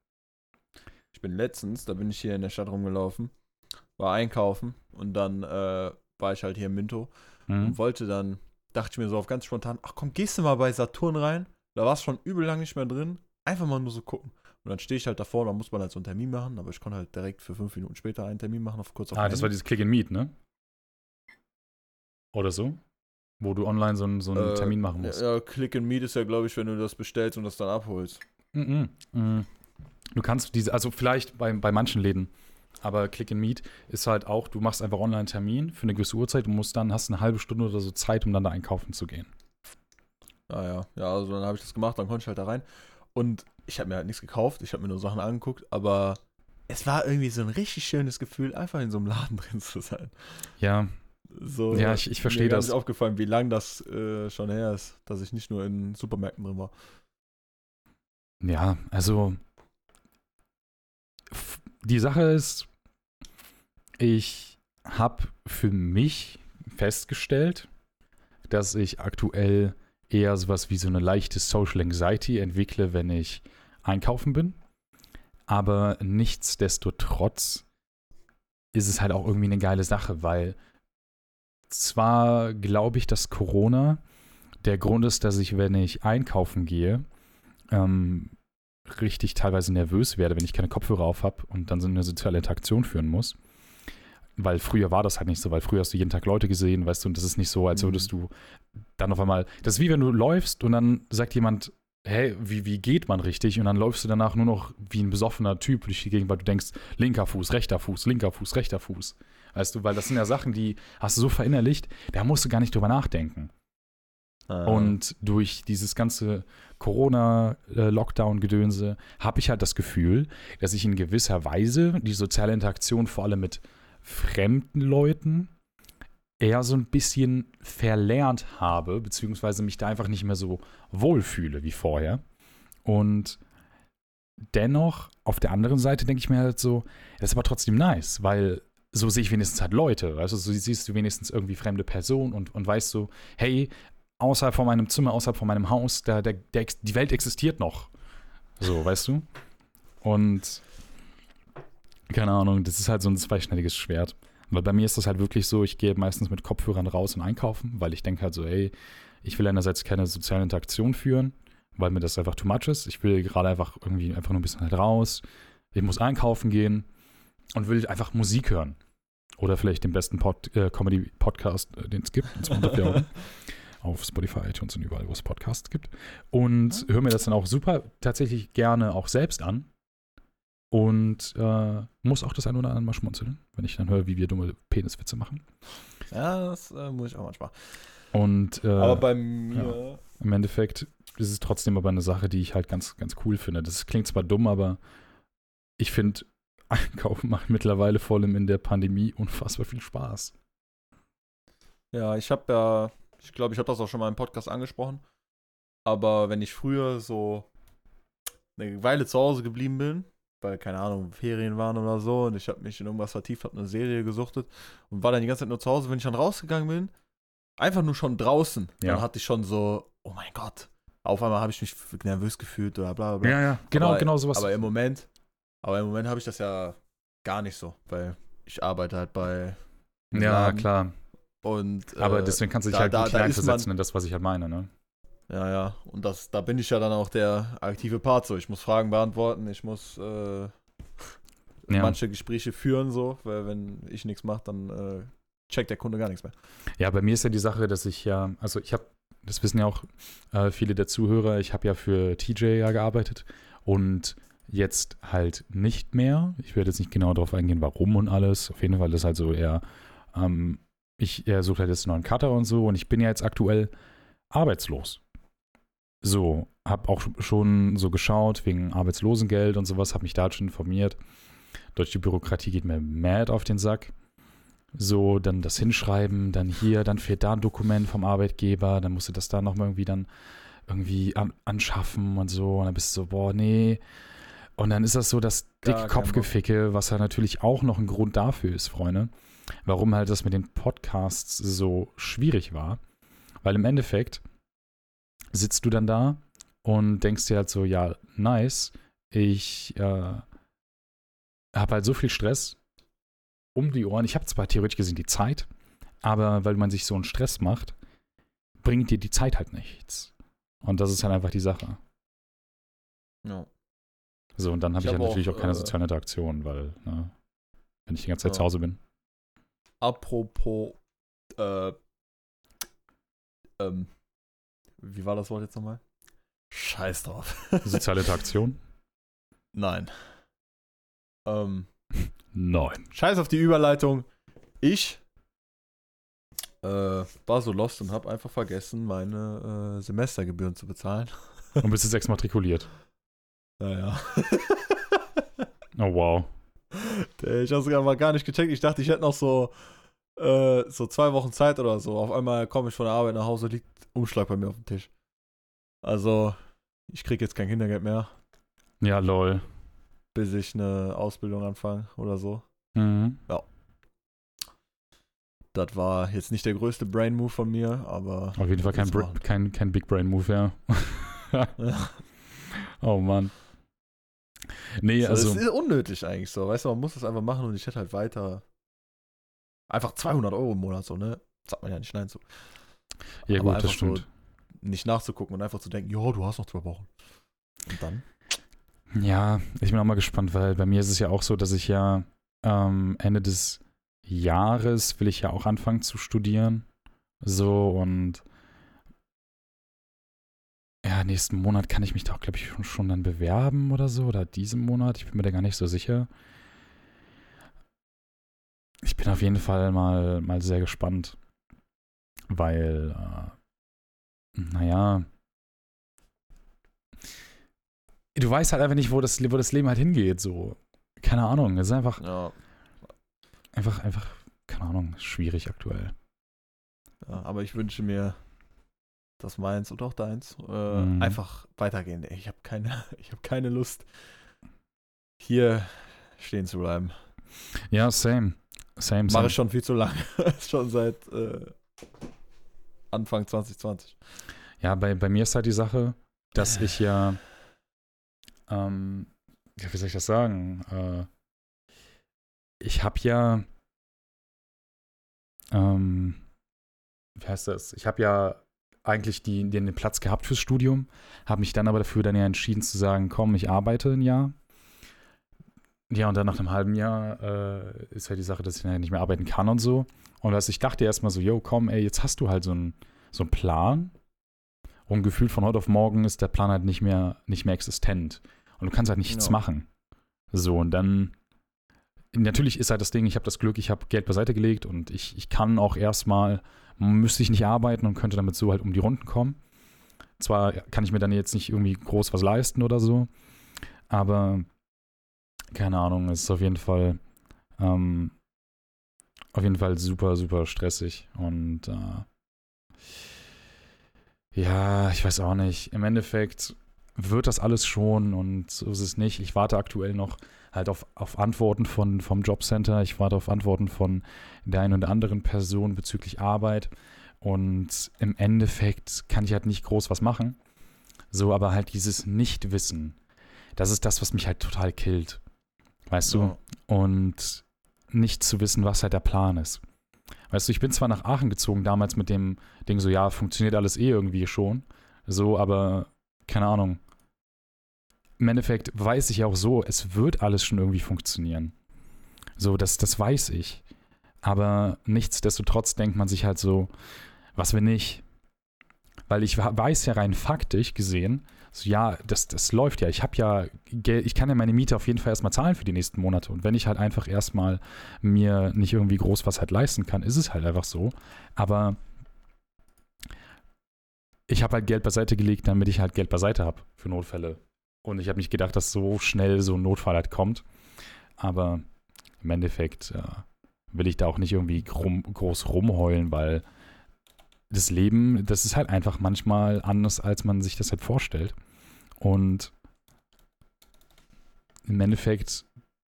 Speaker 1: ich bin letztens, da bin ich hier in der Stadt rumgelaufen, war einkaufen und dann äh, war ich halt hier in Minto
Speaker 2: Mhm.
Speaker 1: und wollte dann, dachte ich mir so auf ganz spontan, ach komm, gehst du mal bei Saturn rein? Da war es schon übel lang nicht mehr drin. Einfach mal nur so gucken. Und dann stehe ich halt davor, da muss man halt so einen Termin machen, aber ich konnte halt direkt für fünf Minuten später einen Termin machen, auf kurz auf
Speaker 2: Ah, das war
Speaker 1: Handy.
Speaker 2: dieses Click and Meet, ne? Oder so? Wo du online so einen, so einen
Speaker 1: Äh,
Speaker 2: Termin machen musst.
Speaker 1: Ja, Click and Meet ist ja, glaube ich, wenn du das bestellst und das dann abholst.
Speaker 2: Mhm. Mhm. Du kannst diese, also vielleicht bei, bei manchen Läden, aber Click and Meet ist halt auch, du machst einfach online einen Termin für eine gewisse Uhrzeit und musst dann, hast eine halbe Stunde oder so Zeit, um dann da einkaufen zu gehen.
Speaker 1: Ah ja, ja, also dann habe ich das gemacht, dann konnte ich halt da rein. Und ich habe mir halt nichts gekauft, ich habe mir nur Sachen angeguckt, aber es war irgendwie so ein richtig schönes Gefühl, einfach in so einem Laden drin zu sein.
Speaker 2: Ja,
Speaker 1: So,
Speaker 2: Ja, ich- ich verstehe
Speaker 1: mir
Speaker 2: das.
Speaker 1: nicht aufgefallen, wie lang das äh, schon her ist, dass ich nicht nur in Supermärkten drin war.
Speaker 2: Ja, also die Sache ist, ich habe für mich festgestellt, dass ich aktuell eher sowas wie so eine leichte Social Anxiety entwickle, wenn ich einkaufen bin. Aber nichtsdestotrotz ist es halt auch irgendwie eine geile Sache, weil zwar glaube ich, dass Corona der Grund ist, dass ich, wenn ich einkaufen gehe, ähm, richtig teilweise nervös werde, wenn ich keine Kopfhörer auf habe und dann so eine soziale Interaktion führen muss. Weil früher war das halt nicht so, weil früher hast du jeden Tag Leute gesehen, weißt du, und das ist nicht so, als
Speaker 1: Mhm.
Speaker 2: würdest du dann auf einmal. Das ist wie wenn du läufst und dann sagt jemand, hey, wie, wie geht man richtig? Und dann läufst du danach nur noch wie ein besoffener Typ durch die Gegend, weil du denkst, linker Fuß, rechter Fuß, linker Fuß, rechter Fuß. Weißt du, weil das sind ja Sachen, die hast du so verinnerlicht, da musst du gar nicht drüber nachdenken.
Speaker 1: Ah.
Speaker 2: Und durch dieses ganze Corona-Lockdown-Gedönse habe ich halt das Gefühl, dass ich in gewisser Weise die soziale Interaktion vor allem mit fremden Leuten eher so ein bisschen verlernt habe, beziehungsweise mich da einfach nicht mehr so wohlfühle wie vorher. Und dennoch, auf der anderen Seite denke ich mir halt so, das ist aber trotzdem nice, weil so sehe ich wenigstens halt Leute. Also so siehst du wenigstens irgendwie fremde Personen und, und weißt so, hey, außerhalb von meinem Zimmer, außerhalb von meinem Haus, da, der, der, die Welt existiert noch. So, weißt du? Und keine Ahnung, das ist halt so ein zweischneidiges Schwert. Weil bei mir ist das halt wirklich so, ich gehe meistens mit Kopfhörern raus und einkaufen, weil ich denke halt so, ey, ich will einerseits keine soziale Interaktion führen, weil mir das einfach too much ist. Ich will gerade einfach irgendwie einfach nur ein bisschen halt raus. Ich muss einkaufen gehen und will einfach Musik hören. Oder vielleicht den besten Pod, äh, Comedy-Podcast, äh, den es gibt, auf Spotify, iTunes und überall, wo es Podcasts gibt. Und höre mir das dann auch super tatsächlich gerne auch selbst an. Und äh, muss auch das ein oder andere mal schmunzeln, wenn ich dann höre, wie wir dumme Peniswitze machen.
Speaker 1: ja, das äh, muss ich auch manchmal.
Speaker 2: Und äh,
Speaker 1: Aber bei mir.
Speaker 2: im Endeffekt ist es trotzdem aber eine Sache, die ich halt ganz, ganz cool finde. Das klingt zwar dumm, aber ich finde, Einkaufen macht mittlerweile vor allem in der Pandemie unfassbar viel Spaß.
Speaker 1: Ja, ich habe ja, ich glaube, ich habe das auch schon mal im Podcast angesprochen. Aber wenn ich früher so eine Weile zu Hause geblieben bin, weil, keine Ahnung, Ferien waren oder so und ich habe mich in irgendwas vertieft, habe eine Serie gesuchtet und war dann die ganze Zeit nur zu Hause. Wenn ich dann rausgegangen bin, einfach nur schon draußen,
Speaker 2: Ja.
Speaker 1: dann hatte ich schon so, oh mein Gott. Auf einmal habe ich mich nervös gefühlt oder bla bla bla.
Speaker 2: Ja, ja, genau,
Speaker 1: aber,
Speaker 2: genau sowas.
Speaker 1: Aber im Moment, aber im Moment habe ich das ja gar nicht so, weil ich arbeite halt bei
Speaker 2: ja,
Speaker 1: Laden
Speaker 2: klar.
Speaker 1: und
Speaker 2: Aber
Speaker 1: äh,
Speaker 2: deswegen kannst du dich
Speaker 1: da-
Speaker 2: halt
Speaker 1: da-
Speaker 2: gut hineinversetzen in das, was ich halt meine, ne?
Speaker 1: Ja, ja. Und das, da bin ich ja dann auch der aktive Part so. Ich muss Fragen beantworten, ich muss äh,
Speaker 2: Ja.
Speaker 1: manche Gespräche führen, so, weil wenn ich nichts mache, dann äh, checkt der Kunde gar nichts mehr.
Speaker 2: Ja, bei mir ist ja die Sache, dass ich ja, also ich habe, das wissen ja auch äh, viele der Zuhörer, ich habe ja für TJ ja gearbeitet und jetzt halt nicht mehr. Ich werde jetzt nicht genau darauf eingehen, warum und alles. Auf jeden Fall ist halt so eher, ähm, ich er sucht halt jetzt einen neuen Cutter und so und ich bin ja jetzt aktuell arbeitslos. So, habe auch schon so geschaut wegen Arbeitslosengeld und sowas, habe mich da halt schon informiert. Deutsche Bürokratie geht mir mad auf den Sack. So, dann das Hinschreiben, dann hier, dann fehlt da ein Dokument vom Arbeitgeber, dann musst du das da nochmal irgendwie dann irgendwie an, anschaffen und so. Und dann bist du so, boah, nee. Und dann ist das so das dicke. Kopfgeficke, was ja natürlich auch noch ein Grund dafür ist, Freunde, warum halt das mit den Podcasts so schwierig war. Weil im Endeffekt sitzt du dann da und denkst dir halt so, ja, nice, ich äh, habe halt so viel Stress um die Ohren. Ich habe zwar theoretisch gesehen die Zeit, aber weil man sich so einen Stress macht, bringt dir die Zeit halt nichts. Und das ist halt einfach die Sache.
Speaker 1: Ja.
Speaker 2: So, und dann habe
Speaker 1: Ich
Speaker 2: ich,
Speaker 1: hab
Speaker 2: halt natürlich
Speaker 1: auch,
Speaker 2: auch keine
Speaker 1: äh,
Speaker 2: soziale Interaktion, weil, ne, wenn ich die ganze Zeit
Speaker 1: Ja.
Speaker 2: zu Hause bin.
Speaker 1: Apropos, äh, ähm, wie war das Wort jetzt nochmal? Scheiß drauf.
Speaker 2: Soziale Interaktion?
Speaker 1: Nein. Ähm,
Speaker 2: Nein.
Speaker 1: Scheiß auf die Überleitung. Ich äh, war so lost und habe einfach vergessen, meine äh, Semestergebühren zu bezahlen.
Speaker 2: Und bist jetzt exmatrikuliert.
Speaker 1: Naja.
Speaker 2: Oh, wow.
Speaker 1: ich habe mal gar nicht gecheckt. Ich dachte, ich hätte noch so, äh, so zwei Wochen Zeit oder so. Auf einmal komme ich von der Arbeit nach Hause, liegt Umschlag bei mir auf dem Tisch. Also, ich kriege jetzt kein Kindergeld mehr,
Speaker 2: Ja, lol.
Speaker 1: bis ich eine Ausbildung anfange oder so.
Speaker 2: Mhm.
Speaker 1: Das war jetzt nicht der größte Brain-Move von mir, aber.
Speaker 2: Auf jeden Fall kein,
Speaker 1: Will's
Speaker 2: Br
Speaker 1: machen.
Speaker 2: kein, kein Big Brain Move, ja.
Speaker 1: Ja.
Speaker 2: oh Mann. Nee,
Speaker 1: So,
Speaker 2: also.
Speaker 1: das ist unnötig eigentlich so. Weißt du, man muss das einfach machen und ich hätte halt weiter einfach 200 Euro im Monat so, ne? Sagt man ja nicht nein zu.
Speaker 2: Ja,
Speaker 1: Aber
Speaker 2: gut, das
Speaker 1: so
Speaker 2: stimmt.
Speaker 1: Nicht nachzugucken und einfach zu denken, ja, du hast noch zwei Wochen. Und dann?
Speaker 2: Ja, ich bin auch mal gespannt, weil bei mir ist es ja auch so, dass ich ja ähm, Ende des Jahres will ich ja auch anfangen zu studieren. So und ja, nächsten Monat kann ich mich da auch, glaube ich, schon, schon dann bewerben oder so. Oder diesen Monat. Ich bin mir da gar nicht so sicher. Ich bin auf jeden Fall mal, mal sehr gespannt. Weil, äh, naja, du weißt halt einfach nicht, wo das, wo das Leben halt hingeht. So, keine Ahnung. Es ist einfach,
Speaker 1: Ja,
Speaker 2: einfach, einfach, keine Ahnung, schwierig aktuell.
Speaker 1: ja aber ich wünsche mir, dass meins und auch deins äh,
Speaker 2: Mhm.
Speaker 1: einfach weitergehen. Ich habe keine, ich habe keine Lust, hier stehen zu bleiben.
Speaker 2: Ja, same. Same,
Speaker 1: Mache
Speaker 2: same.
Speaker 1: ich schon viel zu lange. schon seit äh, Anfang 2020.
Speaker 2: Ja, bei, bei mir ist halt die Sache, dass ich ja, ähm, wie soll ich das sagen? Äh, ich habe ja, ähm, wie heißt das? Ich habe ja eigentlich die, den, den Platz gehabt fürs Studium, habe mich dann aber dafür dann ja entschieden zu sagen, komm, ich arbeite ein Jahr. Ja, und dann nach einem halben Jahr äh, ist halt die Sache, dass ich nicht mehr arbeiten kann und so. Und also ich dachte erstmal so, yo, komm, ey, jetzt hast du halt so einen so einen Plan. Und gefühlt von heute auf morgen ist der Plan halt nicht mehr, nicht mehr existent. Und du kannst halt nichts
Speaker 1: Ja.
Speaker 2: machen. So, und dann, natürlich ist halt das Ding, ich habe das Glück, ich habe Geld beiseite gelegt und ich, ich kann auch erstmal, müsste ich nicht arbeiten und könnte damit so halt um die Runden kommen. Zwar kann ich mir dann jetzt nicht irgendwie groß was leisten oder so, aber keine Ahnung, ist auf jeden Fall, ähm, auf jeden Fall super, super stressig und äh, ja, ich weiß auch nicht. Im Endeffekt wird das alles schon und so ist es nicht. Ich warte aktuell noch halt auf, auf Antworten von, vom Jobcenter. Ich warte auf Antworten von der einen oder anderen Person bezüglich Arbeit. Und im Endeffekt kann ich halt nicht groß was machen. So, aber halt dieses Nichtwissen, das ist das, was mich halt total killt. Weißt du?
Speaker 1: Ja.
Speaker 2: und nicht zu wissen, was halt der Plan ist. Weißt du, ich bin zwar nach Aachen gezogen damals mit dem Ding so, ja, funktioniert alles eh irgendwie schon, so, aber keine Ahnung. Im Endeffekt weiß ich auch so, es wird alles schon irgendwie funktionieren. So, das, das weiß ich. Aber nichtsdestotrotz denkt man sich halt so, was wenn nicht? Weil ich weiß ja rein faktisch gesehen, so, ja, das, das läuft ja. Ich habe ja ich kann ja meine Miete auf jeden Fall erstmal zahlen für die nächsten Monate. Und wenn ich halt einfach erstmal mir nicht irgendwie groß was halt leisten kann, ist es halt einfach so. Aber ich habe halt Geld beiseite gelegt, damit ich halt Geld beiseite habe für Notfälle. Und ich habe nicht gedacht, dass so schnell so ein Notfall halt kommt. Aber im Endeffekt äh, will ich da auch nicht irgendwie rum, groß rumheulen, weil das Leben, das ist halt einfach manchmal anders, als man sich das halt vorstellt. Und im Endeffekt,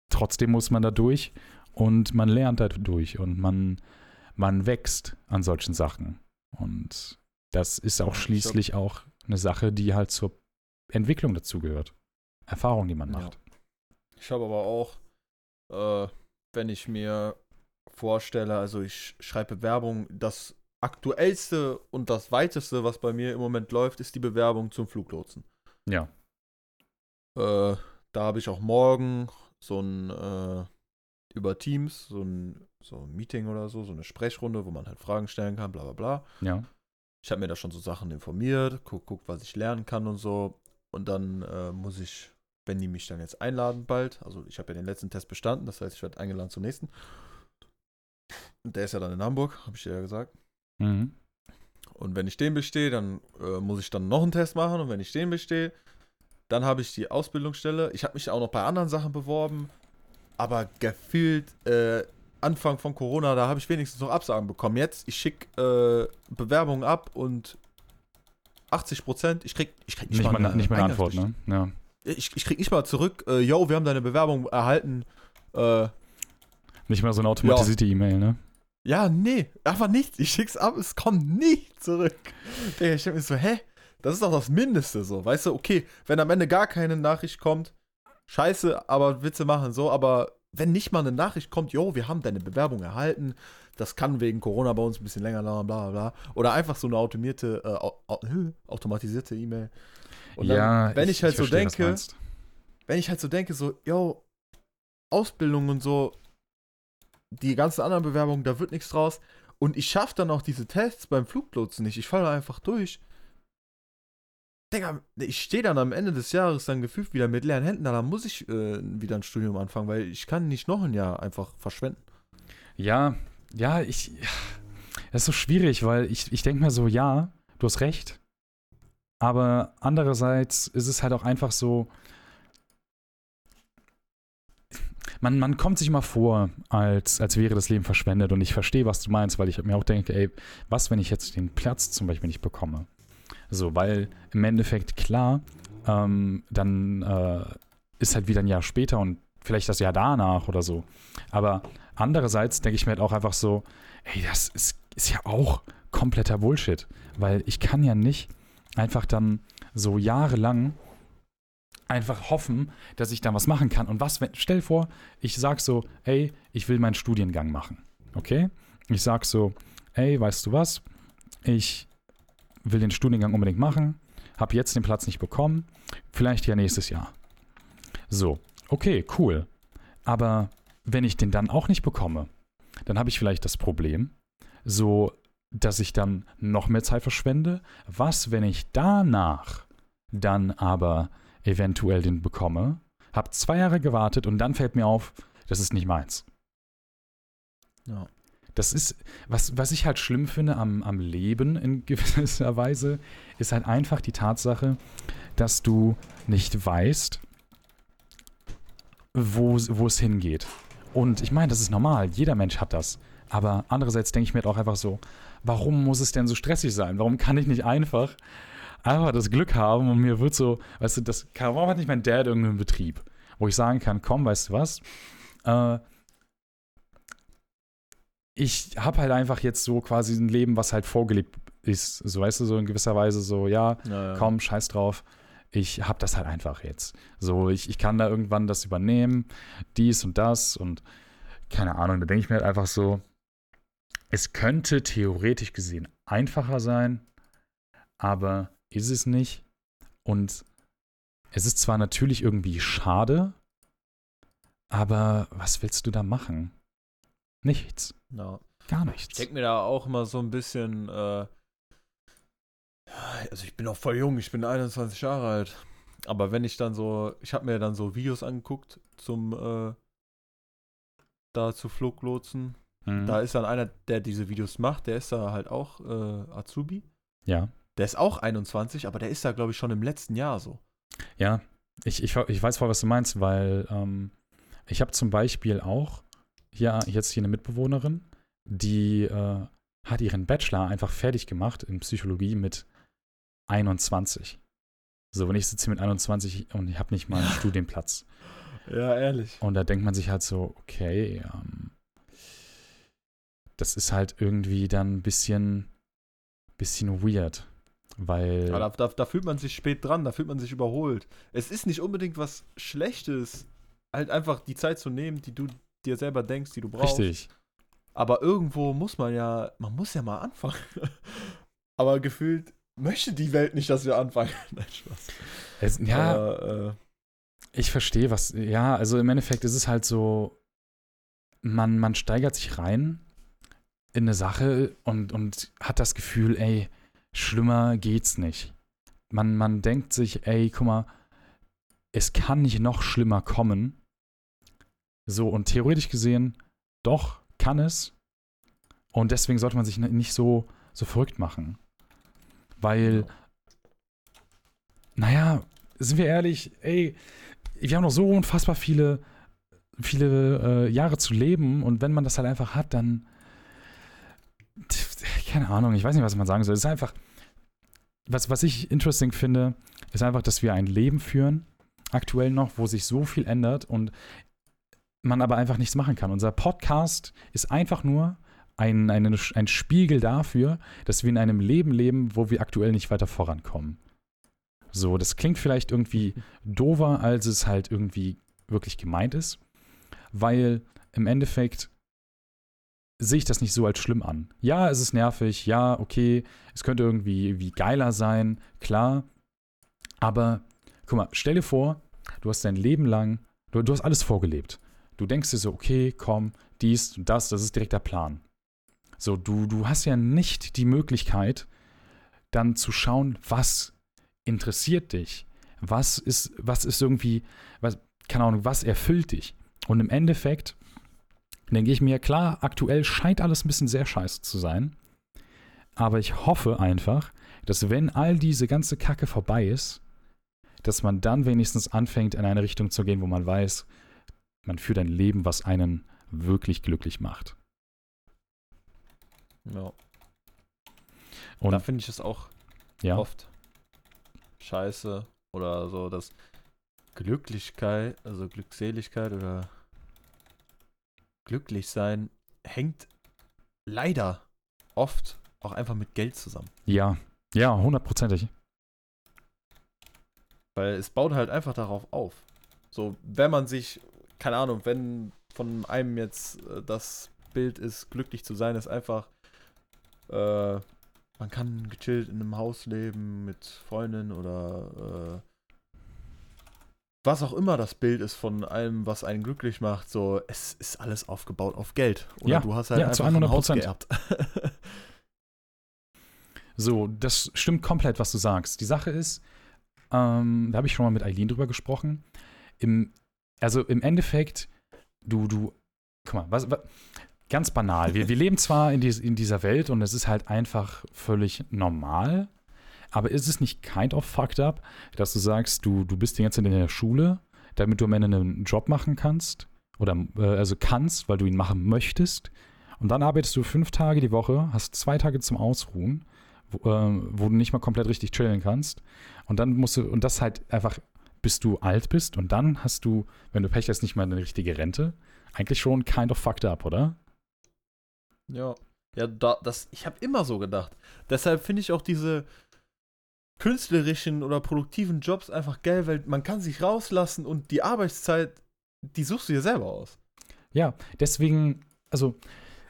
Speaker 2: trotzdem muss man da durch und man lernt da durch und man, man wächst an solchen Sachen. Und das ist auch schließlich auch eine Sache, die halt zur Entwicklung dazugehört. Erfahrung, die man
Speaker 1: Ja.
Speaker 2: macht.
Speaker 1: Ich habe aber auch, äh, wenn ich mir vorstelle, also ich schreibe Bewerbung, das aktuellste und das weiteste, was bei mir im Moment läuft, ist die Bewerbung zum Fluglotsen.
Speaker 2: Ja.
Speaker 1: Äh, da habe ich auch morgen so ein äh, über Teams, so ein, so ein Meeting oder so, so eine Sprechrunde, wo man halt Fragen stellen kann, bla bla bla.
Speaker 2: Ja.
Speaker 1: Ich habe mir da schon so Sachen informiert, guck, guck, was ich lernen kann und so. Und dann äh, muss ich, wenn die mich dann jetzt einladen bald, also ich habe ja den letzten Test bestanden, das heißt, ich werde eingeladen zum nächsten. Und der ist ja dann in Hamburg, habe ich dir ja gesagt.
Speaker 2: Mhm.
Speaker 1: Und wenn ich den bestehe, dann äh, muss ich dann noch einen Test machen. Und wenn ich den bestehe, dann habe ich die Ausbildungsstelle. Ich habe mich auch noch bei anderen Sachen beworben. Aber gefühlt äh, Anfang von Corona, da habe ich wenigstens noch Absagen bekommen. Jetzt, ich schicke äh, Bewerbungen ab und 80 Prozent, ich krieg, ich krieg nicht,
Speaker 2: Nicht, mal,
Speaker 1: eine
Speaker 2: nicht mal eine Antwort, ne? Ja.
Speaker 1: Ich, ich krieg nicht mal zurück, äh, yo, wir haben deine Bewerbung erhalten. Äh,
Speaker 2: Nicht mal so eine automatisierte E-Mail, ne?
Speaker 1: Ja, nee, einfach nichts. Ich schick's ab, es kommt nicht zurück. Digga, ich denk mir so, hä? Das ist doch das Mindeste so. Weißt du, okay, wenn am Ende gar keine Nachricht kommt, scheiße, aber Witze machen so, aber wenn nicht mal eine Nachricht kommt, jo, wir haben deine Bewerbung erhalten, das kann wegen Corona bei uns ein bisschen länger bla bla bla. Oder einfach so eine automatisierte, äh, au- au- automatisierte E-Mail. Und dann, wenn ich, halt so
Speaker 2: verstehe,
Speaker 1: denke, wenn ich halt so denke, so, yo, Ausbildung und so, die ganzen anderen Bewerbungen, da wird nichts draus. Und ich schaffe dann auch diese Tests beim Fluglotsen nicht. Ich falle einfach durch. Digga, ich stehe dann am Ende des Jahres dann gefühlt wieder mit leeren Händen. da. Muss ich äh, wieder ein Studium anfangen, weil ich kann nicht noch ein Jahr einfach verschwenden.
Speaker 2: Ja, ja, ich. Das ist so schwierig, weil ich, ich denke mir so, ja, du hast recht. Aber andererseits ist es halt auch einfach so. Man, man kommt sich mal vor, als, als wäre das Leben verschwendet. Und ich verstehe, was du meinst, weil ich mir auch denke, ey, was, wenn ich jetzt den Platz zum Beispiel nicht bekomme? So, weil im Endeffekt, klar, ähm, dann äh, ist halt wieder ein Jahr später und vielleicht das Jahr danach oder so. Aber andererseits denke ich mir halt auch einfach so, ey, das ist, ist ja auch kompletter Bullshit. Weil ich kann ja nicht einfach dann so jahrelang einfach hoffen, dass ich da was machen kann. Und was, wenn, stell vor, ich sag so, ey, ich will meinen Studiengang machen. Okay? Ich sag so, ey, weißt du was? Ich will den Studiengang unbedingt machen, habe jetzt den Platz nicht bekommen, vielleicht ja nächstes Jahr. So, okay, cool. Aber wenn ich den dann auch nicht bekomme, dann habe ich vielleicht das Problem, so dass ich dann noch mehr Zeit verschwende. Was, wenn ich danach dann aber eventuell den bekomme, habe zwei Jahre gewartet und dann fällt mir auf, das ist nicht meins.
Speaker 1: Ja.
Speaker 2: Das ist, was, was ich halt schlimm finde am, am Leben in gewisser Weise, ist halt einfach die Tatsache, dass du nicht weißt, wo, wo es hingeht. Und ich meine, das ist normal, jeder Mensch hat das. Aber andererseits denke ich mir halt auch einfach so, warum muss es denn so stressig sein? Warum kann ich nicht einfach einfach das Glück haben und mir wird so, weißt du, das, warum hat nicht mein Dad irgendeinen Betrieb, wo ich sagen kann, komm, weißt du was, äh, ich habe halt einfach jetzt so quasi ein Leben, was halt vorgelebt ist. So, weißt du, so in gewisser Weise so, ja,
Speaker 1: Ja, ja.
Speaker 2: komm, scheiß drauf. Ich habe das halt einfach jetzt. So, ich, ich kann da irgendwann das übernehmen, dies und das und keine Ahnung. Da denke ich mir halt einfach so, es könnte theoretisch gesehen einfacher sein, aber ist es nicht. Und es ist zwar natürlich irgendwie schade, aber was willst du da machen? Nichts.
Speaker 1: Ja.
Speaker 2: Gar
Speaker 1: Ich
Speaker 2: nichts.
Speaker 1: denke mir da auch immer so ein bisschen, äh, also ich bin auch voll jung, ich bin 21 Jahre alt. Aber wenn ich dann so, ich habe mir dann so Videos angeguckt zum, äh, da zu Fluglotsen.
Speaker 2: Mhm.
Speaker 1: Da ist dann einer, der diese Videos macht, der ist da halt auch äh, Azubi.
Speaker 2: ja.
Speaker 1: Der ist auch 21, aber der ist da, glaube ich, schon im letzten Jahr so.
Speaker 2: Ja, ich, ich, ich weiß voll, was du meinst, weil ähm, ich habe zum Beispiel auch hier jetzt hier eine Mitbewohnerin, die äh, hat ihren Bachelor einfach fertig gemacht in Psychologie mit 21. So, wenn ich sitze mit 21 und ich habe nicht mal einen Studienplatz.
Speaker 1: Ja, ehrlich.
Speaker 2: Und da denkt man sich halt so, okay, ähm, das ist halt irgendwie dann ein bisschen, bisschen weird. Weil.
Speaker 1: Aber da, da, da fühlt man sich spät dran, da fühlt man sich überholt. Es ist nicht unbedingt was Schlechtes, halt einfach die Zeit zu nehmen, die du dir selber denkst, die du brauchst.
Speaker 2: richtig.
Speaker 1: Aber irgendwo muss man ja, man muss ja mal anfangen. Aber gefühlt möchte die Welt nicht, dass wir anfangen. Nein, Spaß.
Speaker 2: Es, ja,
Speaker 1: Aber, äh,
Speaker 2: Ich verstehe, was. Ja, also im Endeffekt ist es halt so, man, man steigert sich rein in eine Sache und, und hat das Gefühl, ey, schlimmer geht's nicht. Man, man denkt sich, ey, guck mal, es kann nicht noch schlimmer kommen. So, und theoretisch gesehen, doch, kann es. Und deswegen sollte man sich nicht so, so verrückt machen. Weil, naja, sind wir ehrlich, ey, wir haben noch so unfassbar viele, viele äh, Jahre zu leben und wenn man das halt einfach hat, dann keine Ahnung, ich weiß nicht, was man sagen soll. Es ist einfach, was, was ich interesting finde, ist einfach, dass wir ein Leben führen, aktuell noch, wo sich so viel ändert und man aber einfach nichts machen kann. Unser Podcast ist einfach nur ein, eine, ein Spiegel dafür, dass wir in einem Leben leben, wo wir aktuell nicht weiter vorankommen. So, das klingt vielleicht irgendwie dover, als es halt irgendwie wirklich gemeint ist. weil im Endeffekt sehe ich das nicht so als schlimm an. Ja, es ist nervig, ja, okay, es könnte irgendwie wie geiler sein, klar. Aber guck mal, stell dir vor, du hast dein Leben lang, du, du hast alles vorgelebt. Du denkst dir so, okay, komm, dies und das, das ist direkt der Plan. So, du, du hast ja nicht die Möglichkeit, dann zu schauen, was interessiert dich, was ist, was ist irgendwie, was, keine Ahnung, was erfüllt dich. Und im Endeffekt denke ich mir, klar, aktuell scheint alles ein bisschen sehr scheiße zu sein. Aber ich hoffe einfach, dass wenn all diese ganze Kacke vorbei ist, dass man dann wenigstens anfängt, in eine Richtung zu gehen, wo man weiß, man führt ein Leben, was einen wirklich glücklich macht.
Speaker 1: Ja.
Speaker 2: Und
Speaker 1: da finde ich es auch
Speaker 2: ja,
Speaker 1: oft scheiße oder so, dass Glücklichkeit, also Glückseligkeit oder glücklich sein hängt leider oft auch einfach mit Geld zusammen.
Speaker 2: ja, ja, hundertprozentig.
Speaker 1: Weil es baut halt einfach darauf auf. So, wenn man sich, keine Ahnung, wenn von einem jetzt äh, das Bild ist, glücklich zu sein, ist einfach, äh, man kann gechillt in einem Haus leben mit Freundin oder äh, was auch immer das Bild ist von allem, was einen glücklich macht. So, es ist alles aufgebaut auf Geld. Oder
Speaker 2: Ja,
Speaker 1: du hast halt
Speaker 2: ja,
Speaker 1: einfach
Speaker 2: zu
Speaker 1: ein Haus
Speaker 2: 100%.
Speaker 1: geerbt.
Speaker 2: So, das stimmt komplett, was du sagst. Die Sache ist, ähm, da habe ich schon mal mit Eileen drüber gesprochen. Im, also im Endeffekt, du, du, guck mal, was, was, ganz banal. Wir, wir leben zwar in, dies, in dieser Welt und es ist halt einfach völlig normal, aber ist es nicht kind of fucked up, dass du sagst, du, du bist die ganze Zeit in der Schule, damit du am Ende einen Job machen kannst? Oder äh, also kannst, weil du ihn machen möchtest. Und dann arbeitest du fünf Tage die Woche, hast zwei Tage zum Ausruhen wo, äh, wo du nicht mal komplett richtig chillen kannst. Und dann musst du, und das halt einfach, bis du alt bist und dann hast du, wenn du Pech hast, nicht mal eine richtige Rente. Eigentlich schon kind of fucked up, oder?
Speaker 1: Ja. Ja, da, das, ich habe immer so gedacht. Deshalb finde ich auch diese künstlerischen oder produktiven Jobs einfach geil, weil man kann sich rauslassen und die Arbeitszeit, die suchst du dir selber aus.
Speaker 2: Ja, deswegen, also,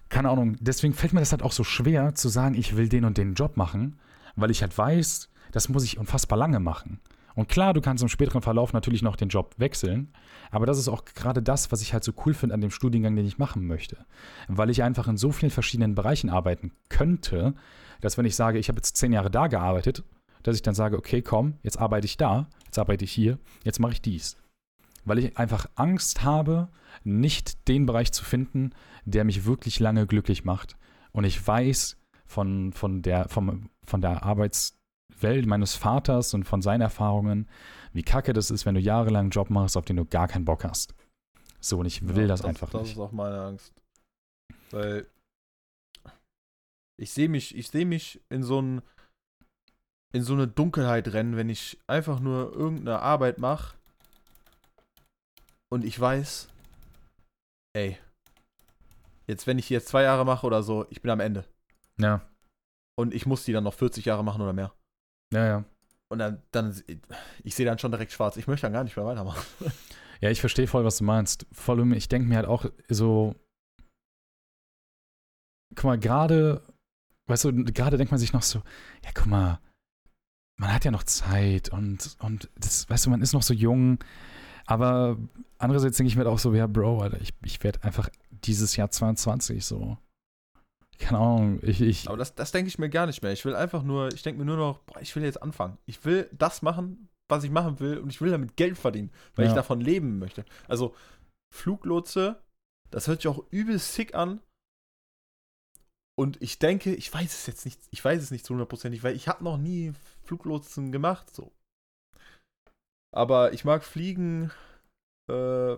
Speaker 2: keine Ahnung, deswegen fällt mir das halt auch so schwer zu sagen, ich will den und den Job machen, weil ich halt weiß, das muss ich unfassbar lange machen. Und klar, du kannst im späteren Verlauf natürlich noch den Job wechseln, aber das ist auch gerade das, was ich halt so cool finde an dem Studiengang, den ich machen möchte. Weil ich einfach in so vielen verschiedenen Bereichen arbeiten könnte, dass wenn ich sage, ich habe jetzt zehn Jahre da gearbeitet, dass ich dann sage, okay, komm, jetzt arbeite ich da, jetzt arbeite ich hier, jetzt mache ich dies. Weil ich einfach Angst habe, nicht den Bereich zu finden, der mich wirklich lange glücklich macht. Und ich weiß von, von, der, vom, von der Arbeitswelt meines Vaters und von seinen Erfahrungen, wie kacke das ist, wenn du jahrelang einen Job machst, auf den du gar keinen Bock hast. So, und ich will
Speaker 1: Ja,
Speaker 2: das, einfach
Speaker 1: Das
Speaker 2: nicht.
Speaker 1: ist auch meine Angst. Weil ich sehe mich, ich sehe mich in so ein, in so eine Dunkelheit rennen, wenn ich einfach nur irgendeine Arbeit mache und ich weiß, ey, jetzt wenn ich jetzt zwei Jahre mache oder so, ich bin am Ende.
Speaker 2: Ja,
Speaker 1: Und ich muss die dann noch 40 Jahre machen oder mehr.
Speaker 2: ja, ja.
Speaker 1: Und dann, dann ich sehe dann schon direkt schwarz. Ich möchte dann gar nicht mehr weitermachen.
Speaker 2: Ja, ich verstehe voll, was du meinst. Vor allem, ich denke mir halt auch so, guck mal, gerade, weißt du, gerade denkt man sich noch so, ja, guck mal, man hat ja noch Zeit und, und das, weißt du, man ist noch so jung, aber andererseits denke ich mir auch so, ja, Bro, Alter, ich, ich werde einfach dieses Jahr 22 so. Keine Ahnung, ich, ich,
Speaker 1: Aber das, das denke ich mir gar nicht mehr. Ich will einfach nur, ich denke mir nur noch, boah, ich will jetzt anfangen. Ich will das machen, was ich machen will und ich will damit Geld verdienen, weil ich
Speaker 2: Ja.
Speaker 1: davon leben möchte. Also Fluglotse, das hört sich auch übel sick an. Und ich denke, ich weiß es jetzt nicht, ich weiß es nicht zu hundertprozentig, weil ich habe noch nie Fluglotsen gemacht, so. Aber ich mag fliegen, äh,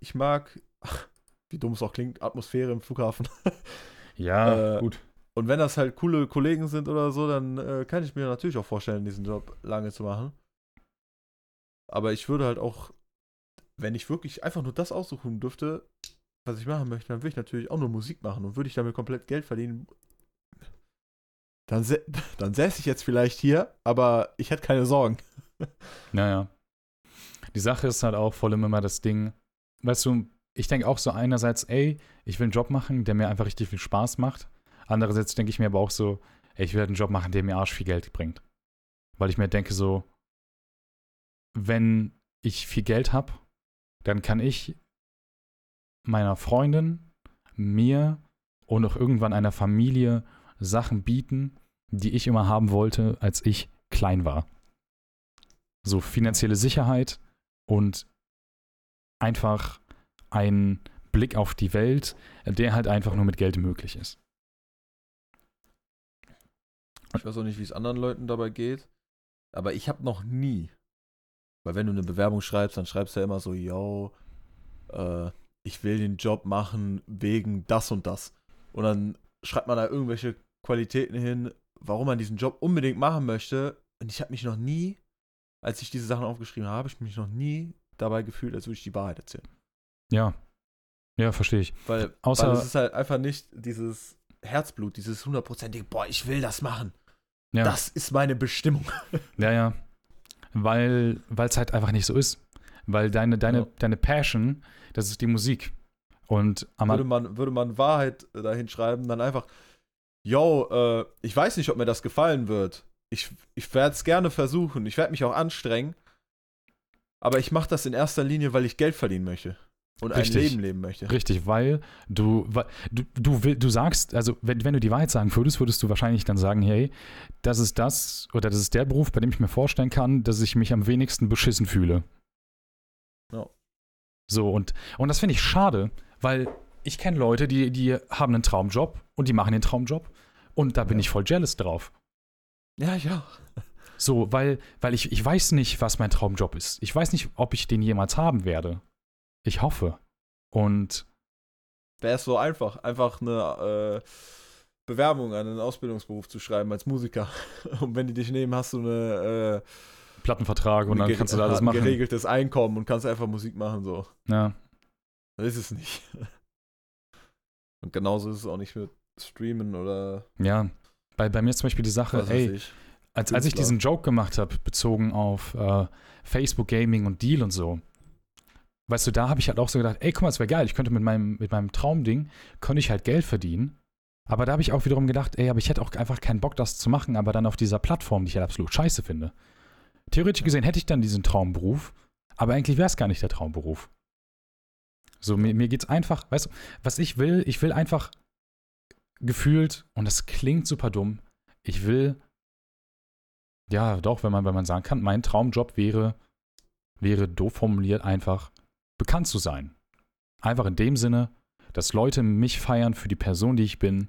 Speaker 1: ich mag, ach, wie dumm es auch klingt, Atmosphäre im Flughafen.
Speaker 2: ja,
Speaker 1: äh,
Speaker 2: gut.
Speaker 1: Und wenn das halt coole Kollegen sind oder so, dann äh, kann ich mir natürlich auch vorstellen, diesen Job lange zu machen. Aber ich würde halt auch, wenn ich wirklich einfach nur das aussuchen dürfte, was ich machen möchte, dann würde ich natürlich auch nur Musik machen und würde ich damit komplett Geld verdienen. Dann, dann säße ich jetzt vielleicht hier, aber ich hätte keine Sorgen.
Speaker 2: Naja. Die Sache ist halt auch vor allem immer das Ding, weißt du, ich denke auch so einerseits, ey, ich will einen Job machen, der mir einfach richtig viel Spaß macht. Andererseits denke ich mir aber auch so, ey, ich will halt einen Job machen, der mir arsch viel Geld bringt. Weil ich mir denke so, wenn ich viel Geld habe, dann kann ich meiner Freundin, mir und auch irgendwann einer Familie Sachen bieten, die ich immer haben wollte, als ich klein war. So finanzielle Sicherheit und einfach ein Blick auf die Welt, der halt einfach nur mit Geld möglich ist.
Speaker 1: Ich weiß auch nicht, wie es anderen Leuten dabei geht, aber ich habe noch nie, weil wenn du eine Bewerbung schreibst, dann schreibst du ja immer so, yo, äh, ich will den Job machen wegen das und das. Und dann schreibt man da irgendwelche Qualitäten hin, warum man diesen Job unbedingt machen möchte. Und ich habe mich noch nie, als ich diese Sachen aufgeschrieben habe, ich mich noch nie dabei gefühlt, als würde ich die Wahrheit erzählen.
Speaker 2: Ja. Ja, verstehe ich.
Speaker 1: Weil,
Speaker 2: Außer-
Speaker 1: weil es ist halt einfach nicht dieses Herzblut, dieses hundertprozentige, boah, ich will das machen.
Speaker 2: Ja,
Speaker 1: Das ist meine Bestimmung.
Speaker 2: ja, ja. Weil es halt einfach nicht so ist. Weil deine, deine,
Speaker 1: Ja.
Speaker 2: deine Passion, das ist die Musik. Und am
Speaker 1: Würde man, würde man Wahrheit dahin schreiben, dann einfach, yo, äh, ich weiß nicht, ob mir das gefallen wird. Ich, ich werde es gerne versuchen. Ich werde mich auch anstrengen. Aber ich mache das in erster Linie, weil ich Geld verdienen möchte. Und
Speaker 2: Richtig.
Speaker 1: ein Leben leben möchte.
Speaker 2: Richtig, weil du, weil, du, du, will, du sagst, also wenn, wenn du die Wahrheit sagen würdest, würdest du wahrscheinlich dann sagen, hey, das ist das oder das ist der Beruf, bei dem ich mir vorstellen kann, dass ich mich am wenigsten beschissen fühle.
Speaker 1: Ja.
Speaker 2: So, und, und das finde ich schade, weil ich kenne Leute, die, die haben einen Traumjob und die machen den Traumjob und da bin
Speaker 1: Ja.
Speaker 2: ich voll jealous drauf.
Speaker 1: Ja, ja.
Speaker 2: So, weil, weil ich, ich weiß nicht, was mein Traumjob ist. Ich weiß nicht, ob ich den jemals haben werde. Ich hoffe. Und
Speaker 1: Wäre es so einfach, einfach eine äh, Bewerbung an einen Ausbildungsberuf zu schreiben als Musiker. Und wenn die dich nehmen, hast du eine, äh,
Speaker 2: Plattenvertrag und dann kannst du da alles
Speaker 1: ein
Speaker 2: machen.
Speaker 1: geregeltes Einkommen und kannst einfach Musik machen, so.
Speaker 2: Ja.
Speaker 1: Das ist es nicht. Und genauso ist es auch nicht mit Streamen oder
Speaker 2: Ja, bei, bei mir ist zum Beispiel die Sache, ey,
Speaker 1: ich.
Speaker 2: als, als ich diesen Joke gemacht habe, bezogen auf äh, Facebook Gaming und Deal und so, weißt du, da habe ich halt auch so gedacht, ey, guck mal, das wäre geil, ich könnte mit meinem, mit meinem Traumding, könnte ich halt Geld verdienen. Aber da habe ich auch wiederum gedacht, ey, aber ich hätte auch einfach keinen Bock, das zu machen, aber dann auf dieser Plattform, die ich halt absolut scheiße finde. Theoretisch gesehen hätte ich dann diesen Traumberuf, aber eigentlich wäre es gar nicht der Traumberuf. So, mir, mir geht's einfach, weißt du, was ich will, ich will einfach gefühlt, und das klingt super dumm, ich will, ja, doch, wenn man, wenn man sagen kann, mein Traumjob wäre, wäre doof formuliert, einfach bekannt zu sein. Einfach in dem Sinne, dass Leute mich feiern für die Person, die ich bin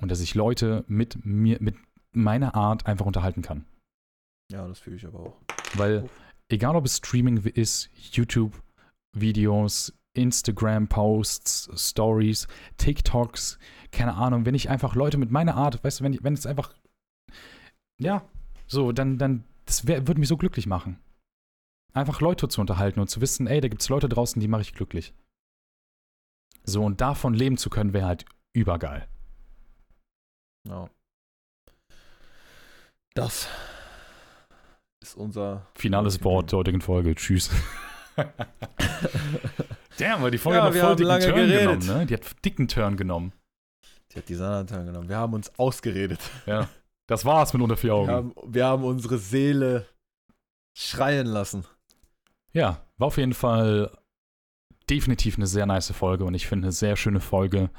Speaker 2: und dass ich Leute mit mir, mit meiner Art einfach unterhalten kann.
Speaker 1: Ja, das fühle ich aber auch.
Speaker 2: Weil egal ob es Streaming ist, YouTube, Videos, Instagram-Posts, Stories, TikToks, keine Ahnung, wenn ich einfach Leute mit meiner Art, weißt du, wenn, ich- wenn es einfach, ja, so, dann, dann, das wär, würde mich so glücklich machen. Einfach Leute zu unterhalten und zu wissen, ey, da gibt es Leute draußen, die mache ich glücklich. So, und davon leben zu können, wäre halt übergeil.
Speaker 1: Ja. Das ist unser
Speaker 2: Finales Wort der heutigen Folge. Tschüss. Damn, weil die Folge
Speaker 1: Ja,
Speaker 2: hat voll dicken Turn
Speaker 1: geredet.
Speaker 2: genommen, ne? Die hat dicken Turn genommen.
Speaker 1: Die hat die Sanatan genommen. Wir haben uns ausgeredet.
Speaker 2: Ja. Das war's mit unter vier Augen.
Speaker 1: Wir haben, wir haben unsere Seele schreien lassen.
Speaker 2: Ja, war auf jeden Fall definitiv eine sehr nice Folge und ich finde eine sehr schöne Folge,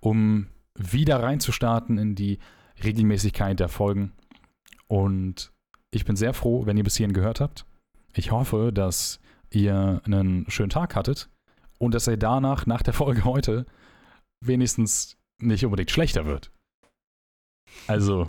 Speaker 2: um wieder reinzustarten in die Regelmäßigkeit der Folgen. Und ich bin sehr froh, wenn ihr bis hierhin gehört habt. Ich hoffe, dass ihr einen schönen Tag hattet und dass er danach, nach der Folge heute, wenigstens nicht unbedingt schlechter wird. Also,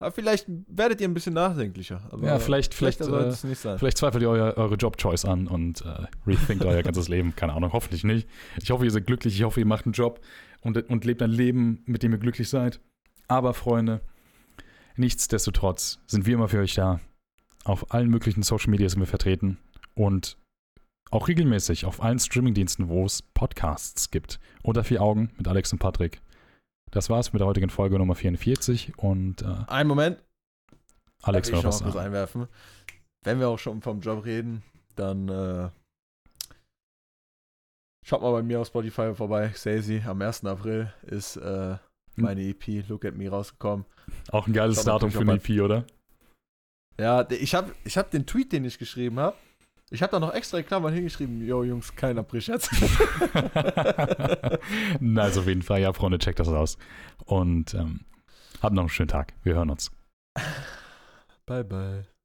Speaker 1: Aber vielleicht werdet ihr ein bisschen nachdenklicher. Aber
Speaker 2: Ja, vielleicht- vielleicht,
Speaker 1: sollte
Speaker 2: äh,
Speaker 1: es nicht sein.
Speaker 2: Vielleicht zweifelt ihr euer, eure Job-Choice an und äh, rethinkt euer ganzes Leben. Keine Ahnung, hoffentlich nicht. Ich hoffe, ihr seid glücklich. Ich hoffe, ihr macht einen Job und, und lebt ein Leben, mit dem ihr glücklich seid. Aber, Freunde, nichtsdestotrotz sind wir immer für euch da. Auf allen möglichen Social Media sind wir vertreten und auch regelmäßig auf allen Streamingdiensten, wo es Podcasts gibt. Unter vier Augen mit Alex und Patrick. Das war's mit der heutigen Folge Nummer 44 und äh,
Speaker 1: Einen Moment.
Speaker 2: Alex
Speaker 1: Darf
Speaker 2: noch
Speaker 1: ich
Speaker 2: was sagen.
Speaker 1: einwerfen. Wenn wir auch schon vom Job reden, dann äh, Schaut mal bei mir auf Spotify vorbei. Sazy, am 1. April ist äh, meine EP Look at Me rausgekommen.
Speaker 2: Auch ein geiles Datum für eine EP, oder?
Speaker 1: Ja, ich habe ich hab den Tweet, den ich geschrieben habe, ich habe da noch extra in Klammern hingeschrieben, yo Jungs, kein April-Scherz.
Speaker 2: nice, auf jeden Fall. Ja, Freunde, checkt das aus. Und ähm, habt noch einen schönen Tag. Wir hören uns.
Speaker 1: bye, bye.